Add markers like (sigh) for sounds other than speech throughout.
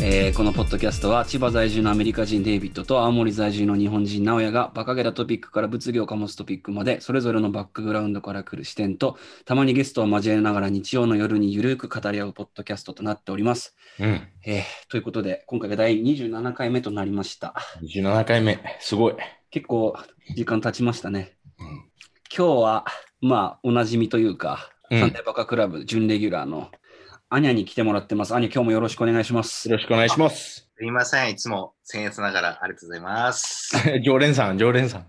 えーこのポッドキャストは千葉在住のアメリカ人デイビッドと青森在住の日本人直哉がバカげたトピックから物議を醸すトピックまでそれぞれのバックグラウンドから来る視点とたまにゲストを交えながら日曜の夜にゆるく語り合うポッドキャストとなっております。うん。えーということで今回が第27回目となりました。17回目。すごい。結構時間経ちましたね。うん今日はまあおなじみというか、うんサンデーバカクラブ準レギュラーのアニャに来てもらってます。アニャ今日もよろしくお願いします。よろしくお願いします。すみません。いつも僭越ながらありがとうございます。(laughs) 常連さん、常連さん。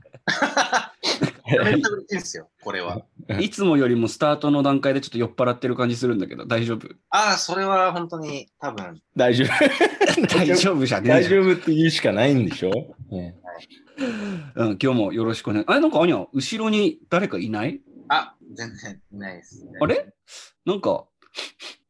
めっちゃ嬉しいんですよ、これは。(laughs) いつもよりもスタートの段階でちょっと酔っ払ってる感じするんだけど、大丈夫？ああ、それは本当に多分、大丈夫。(laughs) 大丈夫じゃねえ大。丈夫って言うしかないんでしょ、ねうん、今日もよろしくお願い。あれ、なんかアニャ、後ろに誰かいない？あ、全然いないです。あれ？なんか、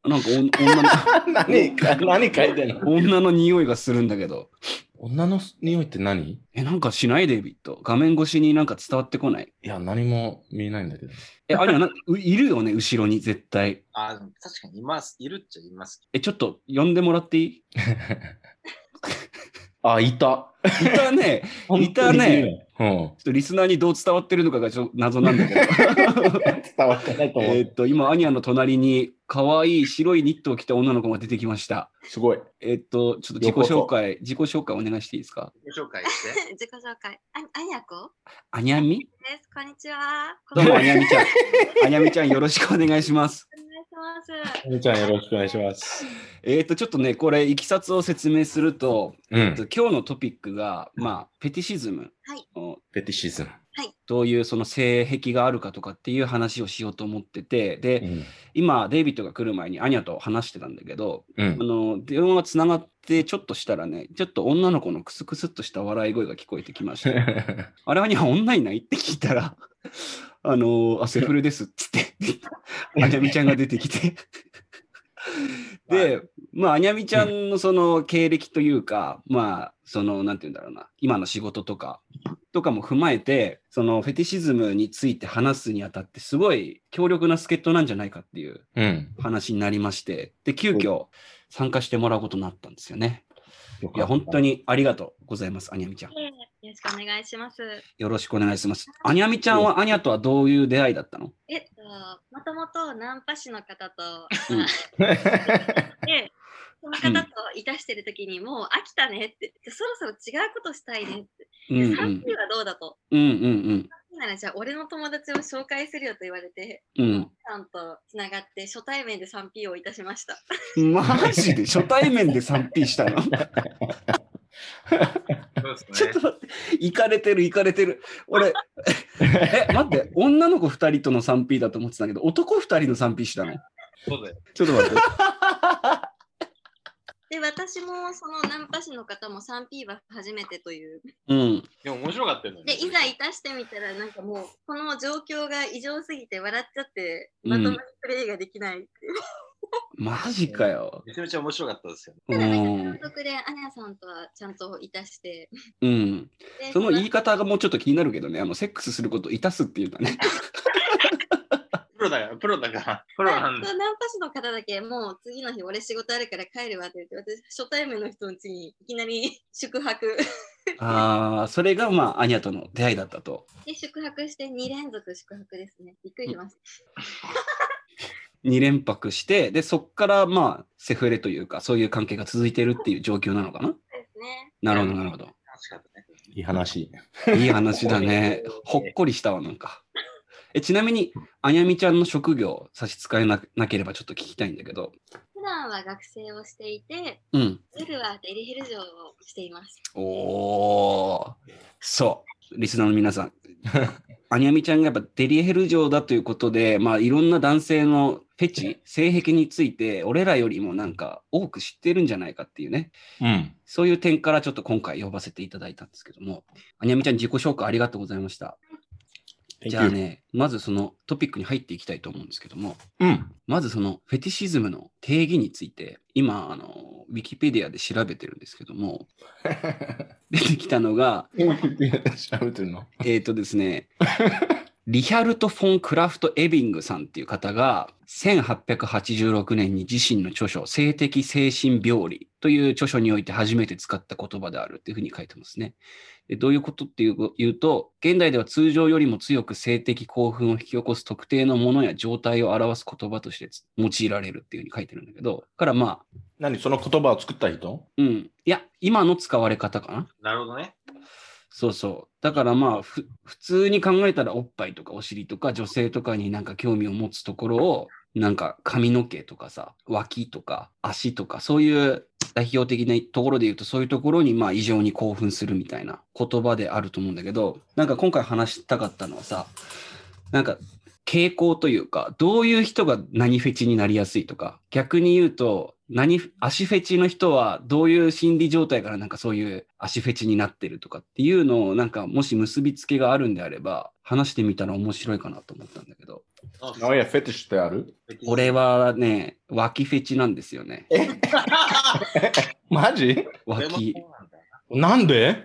なんかお女の (laughs) 何か何書いてんの？女の匂いがするんだけど。女の匂いって何？いえ、なんかしないデイビッド。画面越しになんか伝わってこない。や、何も見えないんだけど。え、アニャな、ういるよね、後ろに絶対。あでも確かにいます。いるっちゃいます。え、ちょっと呼んでもらっていい？(laughs) あ、いた。いたね。(laughs) いたね。うん。ちょっとリスナーにどう伝わってるのかがちょっと謎なんだけど。伝わってないと思う。えーっと、今、アニャの隣に可愛い白いニットを着た女の子が出てきました。すごい。えーっと、ちょっと自己紹介、自己紹介お願いしていいですか？ご紹介して。自己紹介。あ、あにゃこアニャミ？です。こんにちは。どうも、お願いしアニャミちゃん。(laughs) アニャミちゃん、よろしくお願いします。ます。みちゃん、よろしくお願いします。えーっと、ちょっとね、これ、いきさつを説明すると、うんえーっと。今日のトピックが、まあ、ペティシズム。はいおペティシズム。どういうその性癖があるかとかっていう話をしようと思ってて、で、うん。今、デイビッドが来る前にアニャと話してたんだけど、うんあ。の電話がつながってちょっとしたらね、ちょっと女の子のクスクスっとした笑い声が聞こえてきました。(laughs) あれはには女いないって聞いたら、あのあ、セフレですっつって、(laughs) あにゃみちゃんが出てきて。(laughs) で、まあ、あにゃみちゃんのその経歴というか、まあ、その、なんて言うんだろうな、今の仕事とか、とかも踏まえて、そのフェティシズムについて話すにあたって、すごい強力な助っ人なんじゃないかっていううん。話になりまして、で、急遽参加してもらうことになったんですよね。いや、本当に。にありがとうございます、アニャミちゃん。よろしくお願いします。よろしくお願いします。アニャミちゃんはアニャとはどういう出会いだったの？えっと、もともとナンパ師の方と、うん (laughs) で、その方といたしてる時にもう飽きたねって、そろそろ違うことしたいねって。うんうで、3ん人はどうだと？うんうんならじゃあ俺の友達を紹介するよと言われて、うんさんとつながって初対面で 3P をいたしました。うん。マジで？初対面で 3P したの？(laughs) ちょっと待って、行かれてる行かれてる。俺、(laughs) え、待って、女の子2人との 3P だと思ってたけど、男2人の 3P したの？そうだよ。ちょっと待って。(laughs) で、私もそのナンパ師の方も 3P は初めてという。うん。でも面白かったよね。で、いざいたしてみたら、なんかもう、この状況が異常すぎて笑っちゃって、うんまともにプレイができないっていう。(laughs) マジかよ。めちゃめちゃ面白かったですよ。うただでアニャさんとはちゃんといたして、うん。でその言い方がもうちょっと気になるけどね、あの、セックスすることをいたすっていうのはね。(laughs) プロだから、プロだから。プロなんだ。ナンパ師の方だけ、もう次の日俺仕事あるから帰るわって言って、私初対面の人の家にいきなり (laughs) 宿泊。ああ、それがまあ、アニャとの出会いだったと。で、宿泊して2連続宿泊ですね。びっくりしました。2連泊して、で、そっからまあ、セフレというか、そういう関係が続いてるっていう状況なのかな？そうですね。なるほど、なるほど。いい話。いい話だね。ほっこりしたわ、なんか。えちなみに、あにゃみちゃんの職業差し支えななければちょっと聞きたいんだけど。普段は学生をしていて、うん。夜はデリヘル嬢をしています。おー。そう。リスナーの皆さん。あにゃみちゃんがやっぱデリヘル嬢だということで、まあいろんな男性のフェチ、性癖について、俺らよりもなんか多く知ってるんじゃないかっていうね。うん。そういう点からちょっと今回呼ばせていただいたんですけども、あにゃみちゃん自己紹介ありがとうございました。じゃあね、まずそのトピックに入っていきたいと思うんですけども、うん。まずそのフェティシズムの定義について、今、あの、ウィキペディアで調べてるんですけども、(laughs) 出てきたのが、今言って調べてるの？えっ、とですね、(laughs) リヒャルト・フォン・クラフト・エビングさんっていう方が、1886年に自身の著書、性的精神病理という著書において初めて使った言葉であるっていうふうに書いてますね。でどういうことっていうと、現代では通常よりも強く性的興奮を引き起こす特定のものや状態を表す言葉として用いられるっていうふうに書いてるんだけど、だからまあ、何？その言葉を作った人？うん。いや、今の使われ方かな。なるほどね。そうそう。だからまあ、普通に考えたらおっぱいとかお尻とか女性とかになんか興味を持つところを、なんか髪の毛とかさ、脇とか足とか、そういう代表的なところで言うと、そういうところにまあ異常に興奮するみたいな言葉であると思うんだけど、なんか今回話したかったのはさ、なんか傾向というか、どういう人が何フェチになりやすいとか、逆に言うと、何、足フェチの人はどういう心理状態からなんかそういう足フェチになってるとかっていうのをなんかもし結びつけがあるんであれば、話してみたら面白いかなと思ったんだけど、ああいや、フェティッシュってある？俺はね、脇フェチなんですよね。(laughs) マジ？脇。なんで？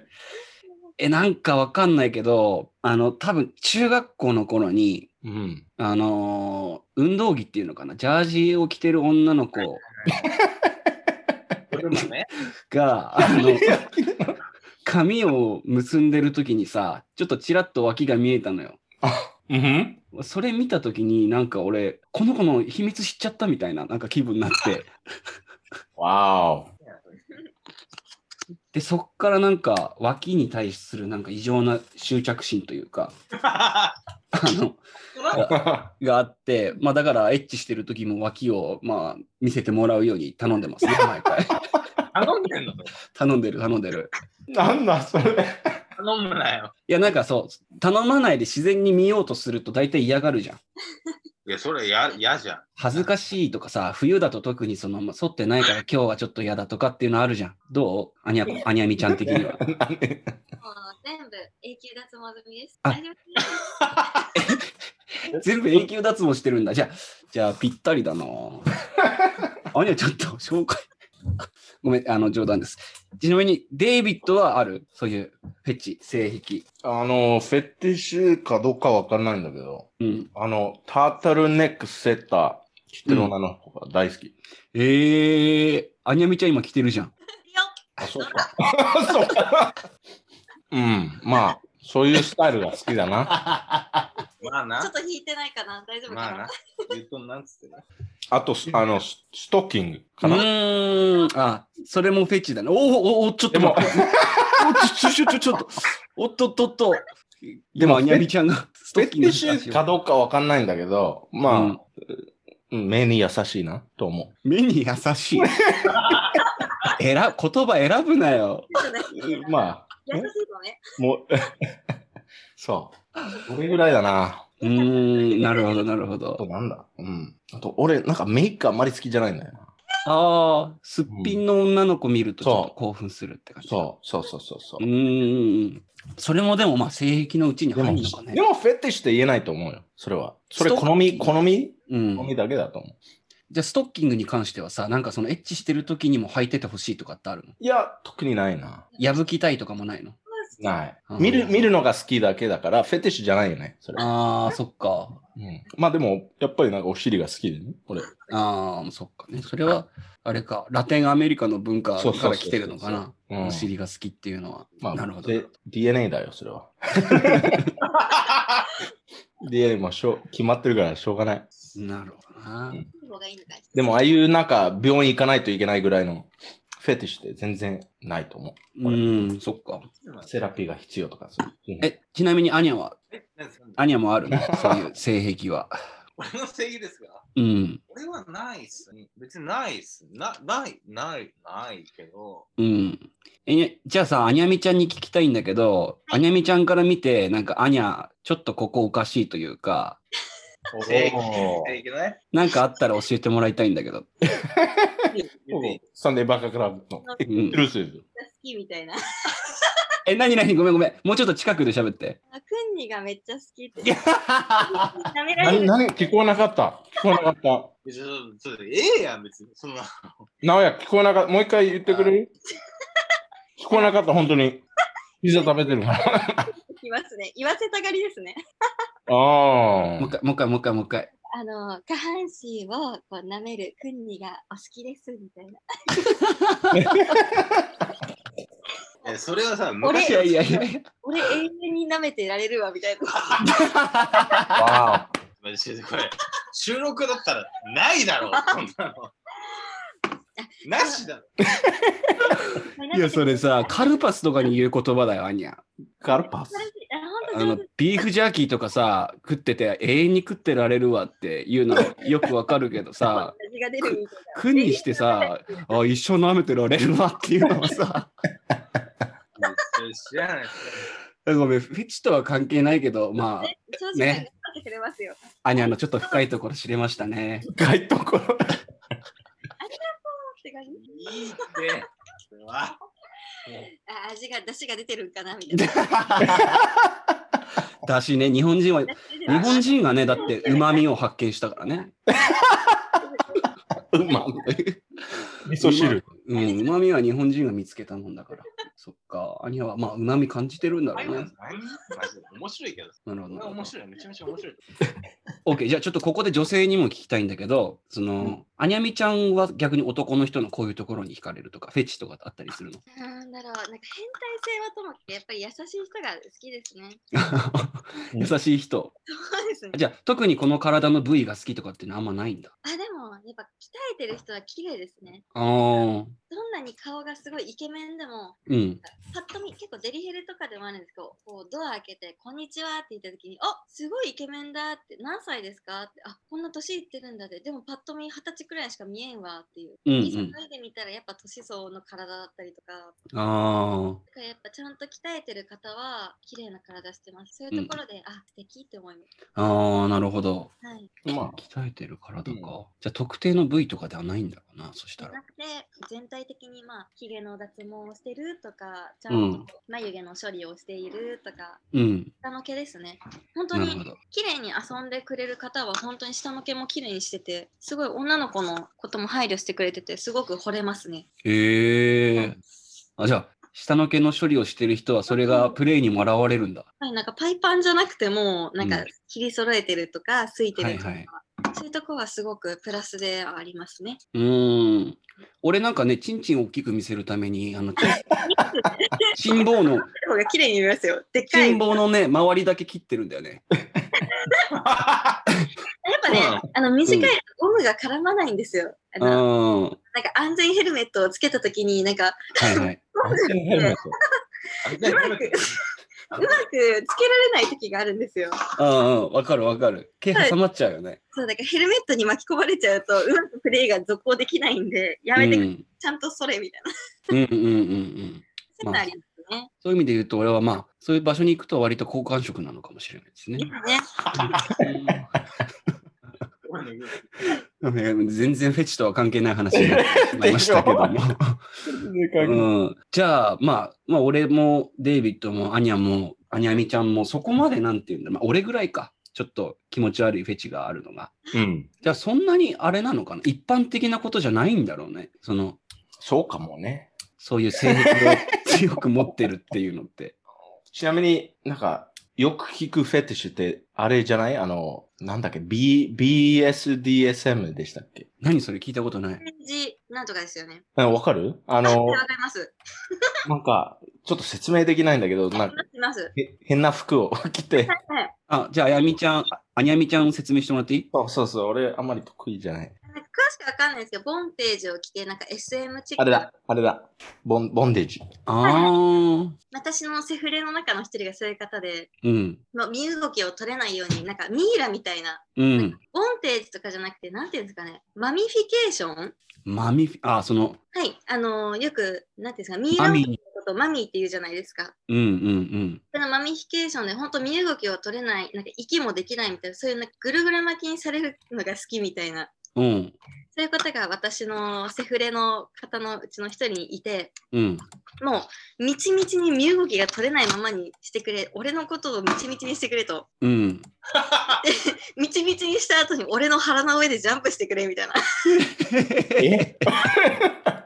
え、なんかわかんないけど、あの、多分中学校の頃に、うん。あのー運動着っていうのかな、ジャージを着てる女の子俺もね。が、あの、(laughs) 髪を結んでる時にさ、ちょっとちらっと脇が見えたのよ。うん。それ見た時になんか俺、この子の秘密知っちゃったみたいななんか気分になって、(laughs) わーで、そっからなんか脇に対するなんか異常な執着心というか、あの、お。(laughs) があって、まあだからエッチしてる時も脇をまあ見せてもらうように頼んでますね、(laughs) 毎回。頼んでんの？頼んでる、頼んでる。なんだそれ。頼むなよ。いや、なんかそう、頼まないで自然に見ようとすると大体嫌がるじゃん。いや、それや嫌じゃん。恥ずかしいとかさ、冬だと特にその、まあ反ってないから今日はちょっと嫌だとかっていうのあるじゃん。どう？アニャ、アニャミちゃん的には。(laughs) もう全部永久脱毛済みです。あ大丈夫です。(laughs) 全部永久脱毛してるんだ。じゃあ、じゃあぴったりだな。アニャちょっと紹介。ごめん、あの、冗談です。ちなみに、デイビッドはある？そういうフェチ、性癖。あの、フェティッシュかどうかわかんないんだけど、うん。あの、タータルネックセッター、知ってる女の子が大好き。えー、アニャミちゃん今着てるじゃん。よあ、そうか。(laughs) そうか。うん、まあ、そういうスタイルが好きだな。まあな。ちょっと引いてないかな大丈夫かな、まあな。言うとんなんつってね。あと、あの、スストッキングうかな。ーん。あ、それもフェチだね。おーおーおーちょっと待って。おちょちょちょちょっと。(laughs) おっとっとっと。でも、アニャミちゃんがストッッキングシュかどうかわかんないんだけど、まあ、目に優しいなと思目に優しい。(laughs) 選言葉選ぶなよ。まあ、優しいのね。もう、(laughs) そう。これぐらいだな。うーん、なるほど、なるほあとど。なんだ？うん。あと、俺、なんかメイクあんまり好きじゃないんだよな。ああ、すっぴんの女の子見るとちょっと興奮するって感じ。そう、そうそうそうそうう。ーん。それもでもまあ性癖のうちに入るのかねで。もフェティッシュって言えないと思うよ。それは。それ好み、好み？うん好。みだけだと思う。じゃあストッキングに関してはさ、なんかそのエッチしてる時にも履いててほしいとかってあるの？いや、特にないな。破きたいとかもないの？ない見る、見るのが好きだけだから、フェティッシュじゃないよね。それ。ああ、そっか。うん、まあでも、やっぱりなんかお尻が好きでね。俺。ああ、そっかね。それは、あれか、ラテンアメリカの文化から来てるのかな。うんお尻が好きっていうのは。まあ、なるほど。で DNA だよ、それは。(laughs) DNA もしょう決まってるからしょうがない。なるほどな。でも、ああいうなんか病院行かないといけないぐらいのフェティッシュって全然ないと思う。うん、そっか。セラピーが必要とかそういう。え、ちなみにアニャは、アニャもあるの？(laughs) そういう性癖は。俺の正義ですがうん、俺はないっすね。別にないっす。な、ない、ない、ないけど。うん。え、じゃあさ、アニャミちゃんに聞きたいんだけど、アニャミちゃんから見て、なんかアニャ、ちょっとここおかしいというか、正義、おー正義ね。なんかあったら教えてもらいたいんだけど。サンデーバカクラブのエクスクルーシブ。好きみたいな。え、なになにごめんごめん。もうちょっと近くで喋って。あくんにがめっちゃ好きって。ダメられ何、る。何聞こえなかった？聞こえなかった。ちょちょちょええやん、別に。そんな。なおや、聞こえなかった。もう一回言ってくれる？聞こえなかった、本当に。(laughs) ピザ食べてるから。いますね。言わせたがりですね。あもう一回、もう一回、もう一回、もう一回。あの、下半身をこう舐めるクンニがお好きですみたいな。えそれはさ、い昔やいやいやいや。俺永遠に舐めてられるわみたいな。あ。わマジでこれ、収録だったらないだろう、こんなの。なしだろ。(laughs) いや、それさ、カルパスとかに言う言葉だよ、アニャ。お。カルパス。あの、ビーフジャーキーとかさ、食ってて永遠に食ってられるわっていうのはよくわかるけどさ、味が出るみたいな。苦にしてさ、あ、一生舐めてられるわっていうのはさ。ごめん、フェチとは関係ないけど、まあ、ねね。てくれますよ。アニャのちょっと深いところ知れましたね。深いところ。って感じいいって。それは (laughs) あ味が出汁が出てるんかな？みたいな。(laughs) だしね、日本人は、日日本人がね、だって旨味を発見したからね。(laughs) うま。(laughs) 味噌汁。うん、旨味は日本人が見つけたもんだから。(laughs) そっか、アニャはまあ旨味感じてるんだろうね。面白いけど。なるほど面。白い、めちゃめちゃ面白い。(laughs) OK、じゃあちょっとここで女性にも聞きたいんだけど、その、アニャミちゃんは逆に男の人のこういうところに惹かれるとか、フェチとかあったりするの？なんだろう、なんか変態性はともかくやっぱり優しい人が好きですね。優しい人。そうですね。じゃあ特にこの体の部位が好きとかっていうのはあんまないんだ？あ、でもやっぱ鍛えてる人は綺麗ですですね。ああ。どんなに顔がすごいイケメンでも、うん。パッと見結構デリヘルとかでもあるんですけど、こうドア開けて、こんにちはって言った時に、あすごいイケメンだって、何歳ですか？って、あこんな年いってるんだで、でもパッと見二十歳くらいしか見えんわっていう。うんうんでみたらやっぱ年相の体だったりとか、あだからやっぱちゃんと鍛えてる方は綺麗な体してます。そういうところで、あ素敵って思います。あ、ああ、なるほど。はい。まあ、鍛えてる体か。うんじゃあ特定の部位とかではないんだろうな、そしたら。なくて全体的にまあひげの脱毛をしてるとかちゃうんんと眉毛の処理をしているとか、うん。下の毛ですね本当に。綺麗に遊んでくれる方は本当に下の毛も綺麗にしててすごい女の子のことも配慮してくれててすごく惚れますねへえ。あ、じゃあ、下の毛の処理をしてる人はそれがプレイにも現れるんだ。はいなんかパイパンじゃなくてもなんかうん切り揃えてるとかすいてるとか、はいはいそういうとこはすごくプラスではありますねうーん。俺なんかね、チンチンを大きく見せるために、あの、ち心棒 (laughs) の、方が綺麗に見えますよでっかい心棒のね、周りだけ切ってるんだよね。(laughs) やっぱね、あの短いとゴムが絡まないんですよ。あうん。なんか安全ヘルメットをつけたときに、なんかいはい。(laughs) うまくつけられない時があるんですよ。うんうん、わかるわかる。毛挟まっちゃうよね。そうだからヘルメットに巻き込まれちゃうと、うまくプレイが続行できないんで、やめてうんちゃんとそれみたいな。うんうんうんうん。そういうのありますね。そういう意味で言うと、俺はまあ、そういう場所に行くと割と好感触なのかもしれないですね。ねうん (laughs) 全然フェチとは関係ない話になってしまいましたけども。うん、じゃあ、まあ、まあ、俺もデイビッドもアニャもアニャミちゃんもそこまでなんていうんだ、まあ、俺ぐらいか。ちょっと気持ち悪いフェチがあるのが。うん。じゃあ、そんなにあれなのかな一般的なことじゃないんだろうね。その、そうかもね。そういう性癖を (laughs) 強く持ってるっていうのって。ちなみになんか、よく聞くフェティッシュって、あれじゃない？あの、なんだっけ、B、BSDSM でしたっけ？何それ聞いたことない。なんとかですよね。あわかる？あの、わかります。(laughs) なんか、ちょっと説明できないんだけど、(laughs) なんか、います。へ変な服を着て、はい。あ、じゃあ、あやみちゃん、ああにゃみちゃん説明してもらっていい？そうそうそう、俺あんまり得意じゃない。なんか詳しくわかんないですけど、ボンテージを着て、なんか SM チック。あれだ、あれだ、ボン、ボンデージ。ああ、私のセフレの中の一人がそういう方で、うん、まあ、身動きを取れないように、なんかミイラみたいな、うん。ボンテージとかじゃなくて、なんていうんですかね、 mummification？マミフィ、あ、その、はい、あのーよく、なんていうんですか、ミイラことを mummy って言うじゃないですか。うんうん。その mummification で本当身動きを取れない、なんか息もできないみたいな、そういうなんかぐるぐる巻きにされるのが好きみたいな、うん。うん、そういう方が私のセフレの方のうちの一人にいて、うん。もう、みちみちに身動きが取れないままにしてくれ、俺のことをみちみちにしてくれと。うん。みちみちにした後に俺の腹の上でジャンプしてくれみたいな。え？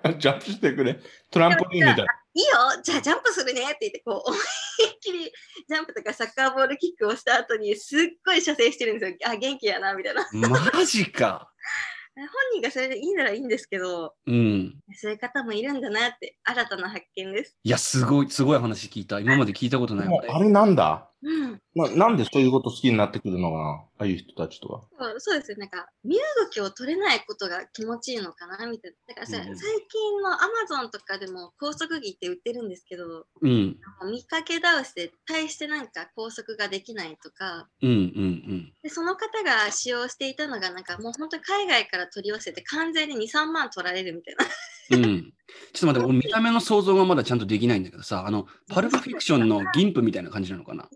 (laughs) ジャンプしてくれ。トランポリンみたい。いいよ、じゃあジャンプするねって言って、こう、(laughs) 思いっきりジャンプとかサッカーボールキックをした後に、すっごい射精してるんですよ。あ、元気やな、みたいな。マジか。(laughs) 本人がそれでいいならいいんですけど、うん。そういう方もいるんだなって、新たな発見です。いや、すごい、すごい話聞いた。今まで聞いたことないわもうあれなんだ？うん。ななんでそういうこと好きになってくるのかな？ああいう人たちとは。そうですよ。なんか、身動きを取れないことが気持ちいいのかな？みたいな。だからさ、うん最近のアマゾンとかでも高速着って売ってるんですけど、うん。見かけ倒して、大してなんか高速ができないとか、うんうんでその方が使用していたのが、なんかもう本当に海外から取り寄せて、完全に2、3万取られるみたいな。うん。うん。ちょっと待って、俺見た目の想像がまだちゃんとできないんだけどさ、あの、パルプフィクションの銀プみたいな感じなのかな？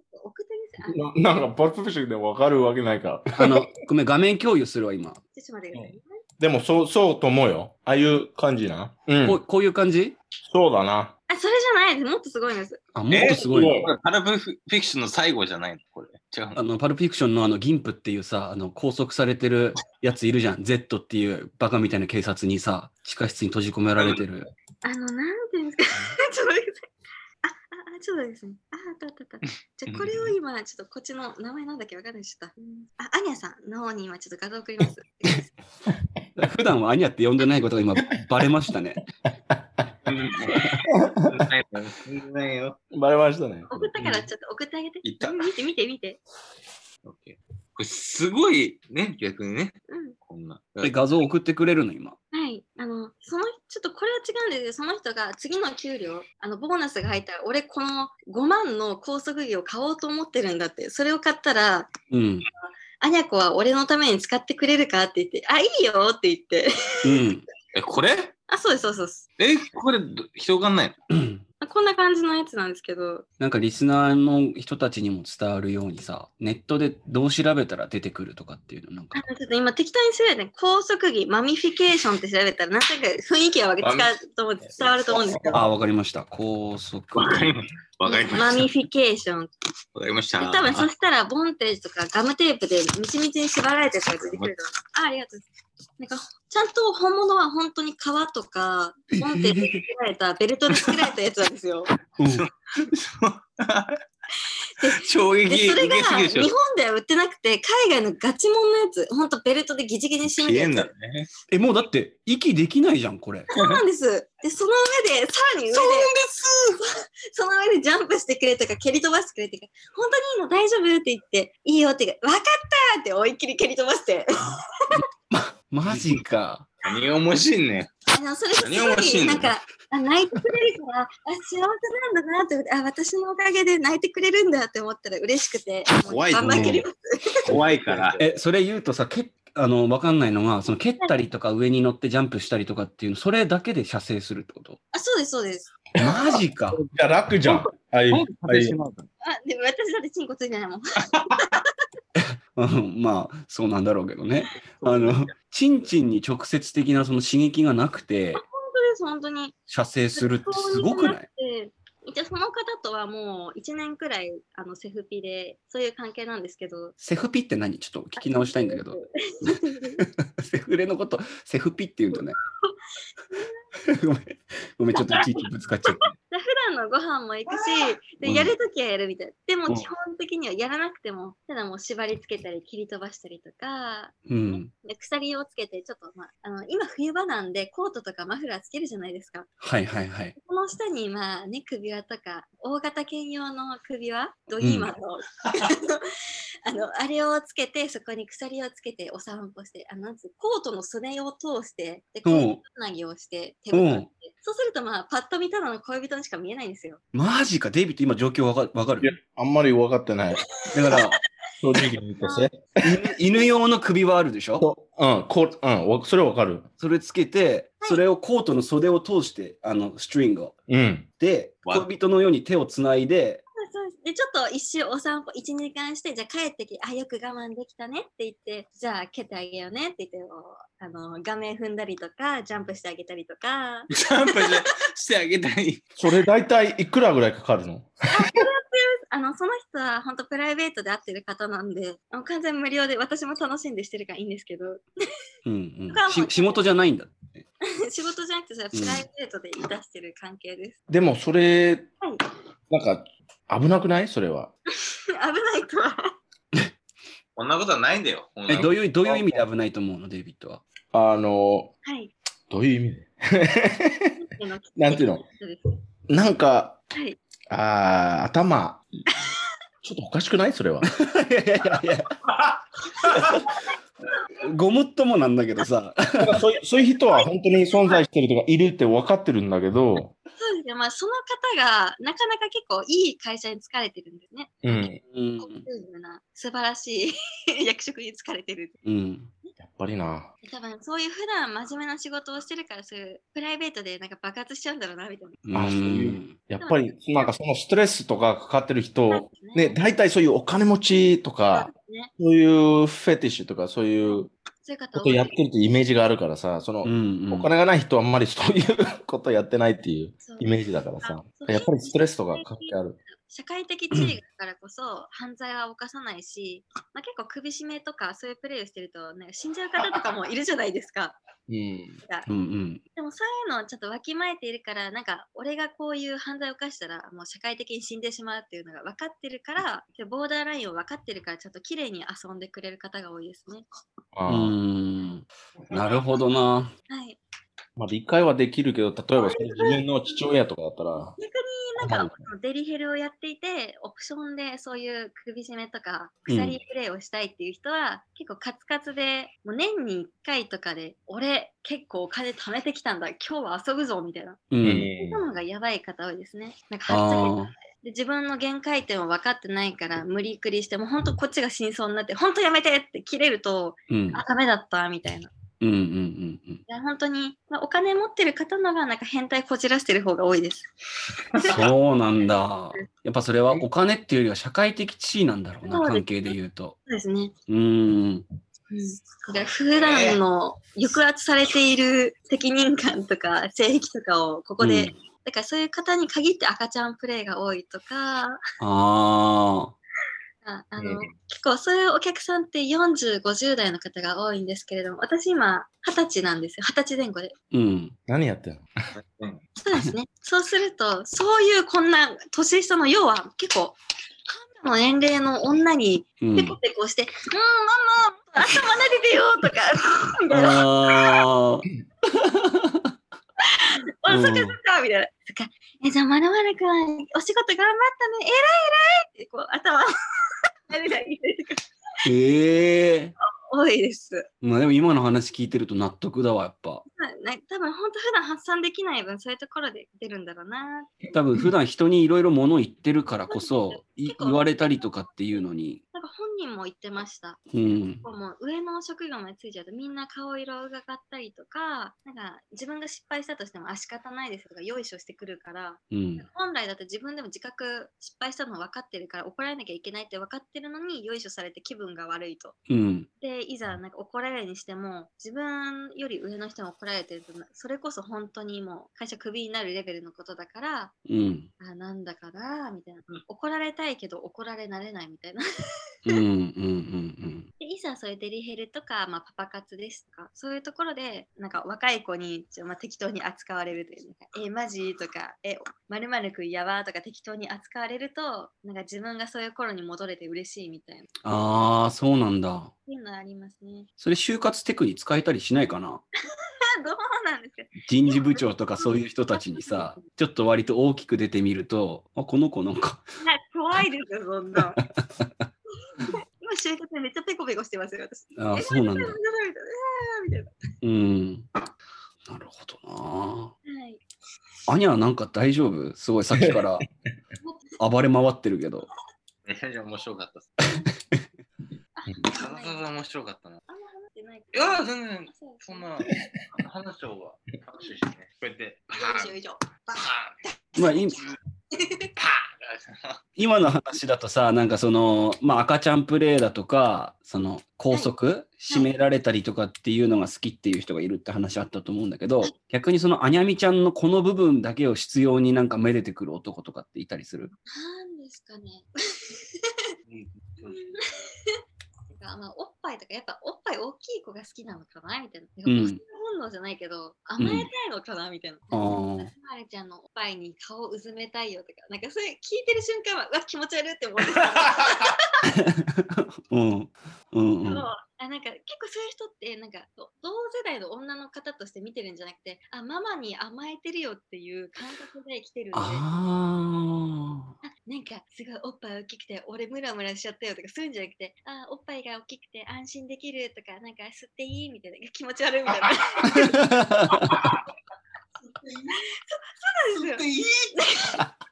ななんか、パルプフィッションでわかるわけないから。あの、ごめん、画面共有するわ、今。ちょっと待ってくださいね。でも、そう、そうと思うよ。ああいう感じな。うん。こうこういう感じ？そうだな。あ、それじゃないです。もっとすごいんです。あ、もっとすごいえな。これパラブフィクションの最後じゃないの？これ。違うの？あの、パルプフィクションのあの、銀プっていうさ、あの、拘束されてるやついるじゃん。Z っていうバカみたいな警察にさ、地下室に閉じ込められてる。あの、なんていうんですか？(laughs) ちょっと待ってください。あ、あ、あちょっとですね。あ、あったあったあった。じゃあ、これを今、ちょっとこっちの名前なんだっけ？わかんないでした。あ、アニャさんの方に今ちょっと画像送ります。(laughs) 普段はアニャって呼んでないことが今バレましたね。ないよ。バレましたね。送ったからちょっと送ってあげて。いった見て見て見て。これすごいね、逆にね。うん。こん。な。で画像送ってくれるの今。はい。あの、その、ちょっとこれは違うん。ですけど、その人が次の給料、あの、ボーナスが入ったら、俺この5万の高速着を買おうと思ってるん。だって。それを買ったら、うん。アニャコは俺のために使ってくれるかって言って、あ、いいよって言って。うん。え、これあ、そうです、そうですそうです。え、これ、ど広がんないの？あ (clears throat) こんな感じのやつなんですけど、なんかリスナーの人たちにも伝わるようにさ、ネットでどう調べたら出てくるとかっていうのなんか。ちょっと今適当に調べて、高速着、マミフィケーションって調べたら、なんとなく雰囲気は伝わると思う伝わると思うんですけど、あ、わかりました。高速。わかりました。わかりまマミしフィケーション。た。わかりました。で多分そしたら、ボンテージとかガムテープでみちみちに縛られてたら出てくると思う。あ、ありがとうございます。なんか、ちゃんと本物は本当に革とか、ボンテージで作られた、ベルトで作られたやつなんですよ。(laughs) うん衝撃で、それが日本。では売ってなくて、海外のガチモンのやつ、本当ベルトでギチギチに締め消えんてやつだね。え、もうだって息できないじゃん、これ。そうなんです。で、その上で、さらに上で、その上でジャンプしてくれとか、蹴り飛ばしてくれとか、本当にいいの大丈夫って言って、いいよって分かったって思いっきり蹴り飛ばして。(laughs) マジか。何が面白いね。あの、それす何が面ごい、白いの？なんか、あ泣いてくれるから、あ、幸せなんだなって思って、あ、私のおかげで泣いてくれるんだって思ったら嬉しくて、怖い。怖いから。(laughs) え、それ言うとさ、けあの、わかんないのが、その蹴ったりとか上に乗ってジャンプしたりとかっていうの、それだけで射精するってこと？あ、そうです、そうです。マジか。じゃあ楽じゃん。ああいうああいうあ、でも私だってチンコついてないもん。(laughs) うんまあ、そうなんだろうけどね。あの、チンチンに直接的なその刺激がなくて、本当です、本当に。射精するってすごくない？で一応その方とはもう1年くらいあのセフピでそういう関係なんですけど。セフピって何？ちょっと聞き直したいんだけど。(laughs) セフレのこと、セフピって言うとね。(laughs) ごめん、ごめん、ちょっといちいちぶつかっちゃって。で普段のご飯も行くし、うん。でやるときはやるみたい。な。でうん。も基本的にはやらなくても、ただもう縛りつけたり切り飛ばしたりとか、うん。で鎖をつけてちょっと、まあ、あの今冬場なんでコートとかマフラーつけるじゃないですか。はいはいはい。この下にまあね首輪とか大型犬用の首輪？ドギーマンの、(laughs) あのあれをつけてそこに鎖をつけてお散歩してあのコートの袖を通してでうん。恋人つなぎをして手袋そうするとまあパッと見ただの恋人にしか見えないんですよ。マジか、デイビッド今状況わかわかいやるあんまり分かってない。だから、正直に言ってせ。犬犬用の首輪あるでしょ？そううん、こう、うんわ、それ分かる。それつけて、はいそれをコートの袖を通して、あの、ストリングを。うん。で、わ恋人のように手をつないで、でちょっと一周お散歩1、2時間してじゃあ帰ってきてあよく我慢できたねって言ってじゃあ蹴ってあげようねって言ってあの画面踏んだりとかジャンプしてあげたりとかジャンプしてあげたい。それ大体いくらぐらいかかるの？(laughs) あのその人は本当プライベートで会ってる方なんで完全無料で私も楽しんでしてるからいいんですけどうんうん (laughs) 仕事じゃないんだ。(laughs) 仕事じゃなくてそれはプライベートでいたしてる関係です。でもそれ、はいなんか危なくない？それは。(laughs) 危ないとは。こんなことはないんだよ。えどういうどういう意味で危ないと思うの、デイビッドは。あの、はい。どういう意味？でなんていうの？なんか、はい。あー頭、(laughs) ちょっとおかしくない？それは。(laughs) いやいやいや。ごもっともなんだけどさ。(laughs) そういうそういう人は本当に存在してるとかいるって分かってるんだけど、そうですね。まあ、その方がなかなか結構いい会社に疲れてるんですね。うん。素晴らしい (laughs) 役職に疲れてる。うん。やっぱりな。多分そういう普段真面目な仕事をしてるから、そういうプライベートでなんか爆発しちゃうんだろうな、みたいな。あそういうやっぱり、なんかそのストレスとかかかってる人、ね、ね。大体そういうお金持ちとか、ね。そういうフェティッシュとか、そういうことやってるってイメージがあるからさ、その、うんお金がない人はあんまりそういうことやってないっていうイメージだからさ。やっぱりストレスとかかってある。社会的地位だからこそ犯罪は犯さないし、まあ、結構首絞めとかそういうプレーをしてると、ね、死んじゃう方とかもいるじゃないですか。(laughs) うん。うんうん。でもそういうのをちょっとわきまえているから、なんか俺がこういう犯罪を犯したらもう社会的に死んでしまうっていうのが分かってるから、でボーダーラインを分かってるからちょっと綺麗に遊んでくれる方が多いですね。あーうん。なるほどな。はい。まあ理解はできるけど、例えば自分の父親とかだったら、逆になんかデリヘルをやっていて、オプションでそういう首絞めとか鎖プレイをしたいっていう人は、結構カツカツで、もう年に1回とかで、俺結構お金貯めてきたんだ、今日は遊ぶぞみたいな。う。うんそういうのがやばい方多いですね。なんかはっちゃけああ。で自分の限界点を分かってないから無理くりしてもう本当こっちが真相になって本当やめてって切れるとうん。あダメだったみたいな。うんうんうんうん。いや本当に、まあ、お金持ってる方のがなんか変態こじらしてる方が多いです。そうなんだ。(laughs) やっぱそれはお金っていうよりは社会的地位なんだろうな、そうです関係で言うと。そうですね。うーん。うん、だから普段の抑圧されている責任感とか性癖とかをここで、うんだからそういう方に限って赤ちゃんプレイが多いとかああ。ああの、うん結構そういうお客さんって40、50代の方が多いんですけれども私今20歳なんですよ20歳前後で。うん。何やってんの？うんそうですね。そうするとそういうこんな年下の要は結構の年齢の女にうんペコペコして「うん、ママ頭撫でてよ」とかみたいな。(laughs) あそっかそっか、みたいな。そっか。え、じゃあ、まるまるくん、お仕事頑張ったね。えらいえらいって、こう、頭、あれだ、言ってとかええ多いです。まあでも今の話聞いてると納得だわ、やっぱ。まあな多分、本当普段発散できない分、そういうところで出るんだろうな。多分普段人にいろいろ物言ってるからこそ、言われたりとかっていうのに。人も言ってました。うん。もう上の職業までついちゃうとみんな顔色を伺ったりとか、なんか自分が失敗したとしてもあ仕方ないですとか、よいしょしてくるから、うん。本来だって自分でも自覚失敗したの分かってるから怒られなきゃいけないって分かってるのによいしょされて気分が悪いと。うん。でいざなんか怒られるにしても自分より上の人が怒られてるとそれこそ本当にもう会社クビになるレベルのことだからうん。あなんだかなみたいな怒られたいけど怒られなれないみたいなうん。うん。うん。でいざそういうデリヘルとか、まあ、パパ活ですとかそういうところでなんか若い子にちょ、まあ、適当に扱われるというかえマジ？とかえまるまるくんやばとか適当に扱われるとなんか自分がそういう頃に戻れて嬉しいみたいなっああ、そうなんだ。ていうのはありますねそれ就活テクに使えたりしないかな？(laughs) どうなんですか？人事部長とかそういう人たちにさ、ちょっと割と大きく出てみると、あ、この子なんか、怖いですよ、そんな。(laughs) 今、就活でめっちゃペコペコしてますよ、私。あーそうなんだえみたいな。みたいな。うん。なるほどな。はい。アニャなんか大丈夫？すごいさっきから (laughs) 暴れ回ってるけど。めちゃめちゃ面白かった面白かったな。いあんま話してないや、全然、あそうそんな話した方が楽しいしね。こうやって、まあ、(laughs) 今の話だとさ、なんかその、まあ、赤ちゃんプレイだとか、その拘束、締められたりとかっていうのが好きっていう人がいるって話あったと思うんだけど、逆にそのアニャミちゃんのこの部分だけを必要になんかめでてくる男とかっていたりする？なんですかね。(laughs) まあ、おっぱいとか、やっぱおっぱい大きい子が好きなのかなみたいな。うん本能じゃないけど、甘えたいのかなみたいな。あー。まるちゃんのおっぱいに顔をうずめたいよとか、なんかそれ聞いてる瞬間は、うわ、気持ち悪いって思うん。で (laughs) すうん。うう。あなんか結構そういう人って、なんかど同世代の女の方として見てるんじゃなくて、あ、ママに甘えてるよっていう感覚で来てるんで、ああなんかすごいおっぱい大きくて、俺ムラムラしちゃったよとか、そういうんじゃなくて、あ、おっぱいが大きくて安心できるとか、なんか吸っていいみたいな、気持ち悪いみたいな。(laughs) あ。そうなんですよ。いい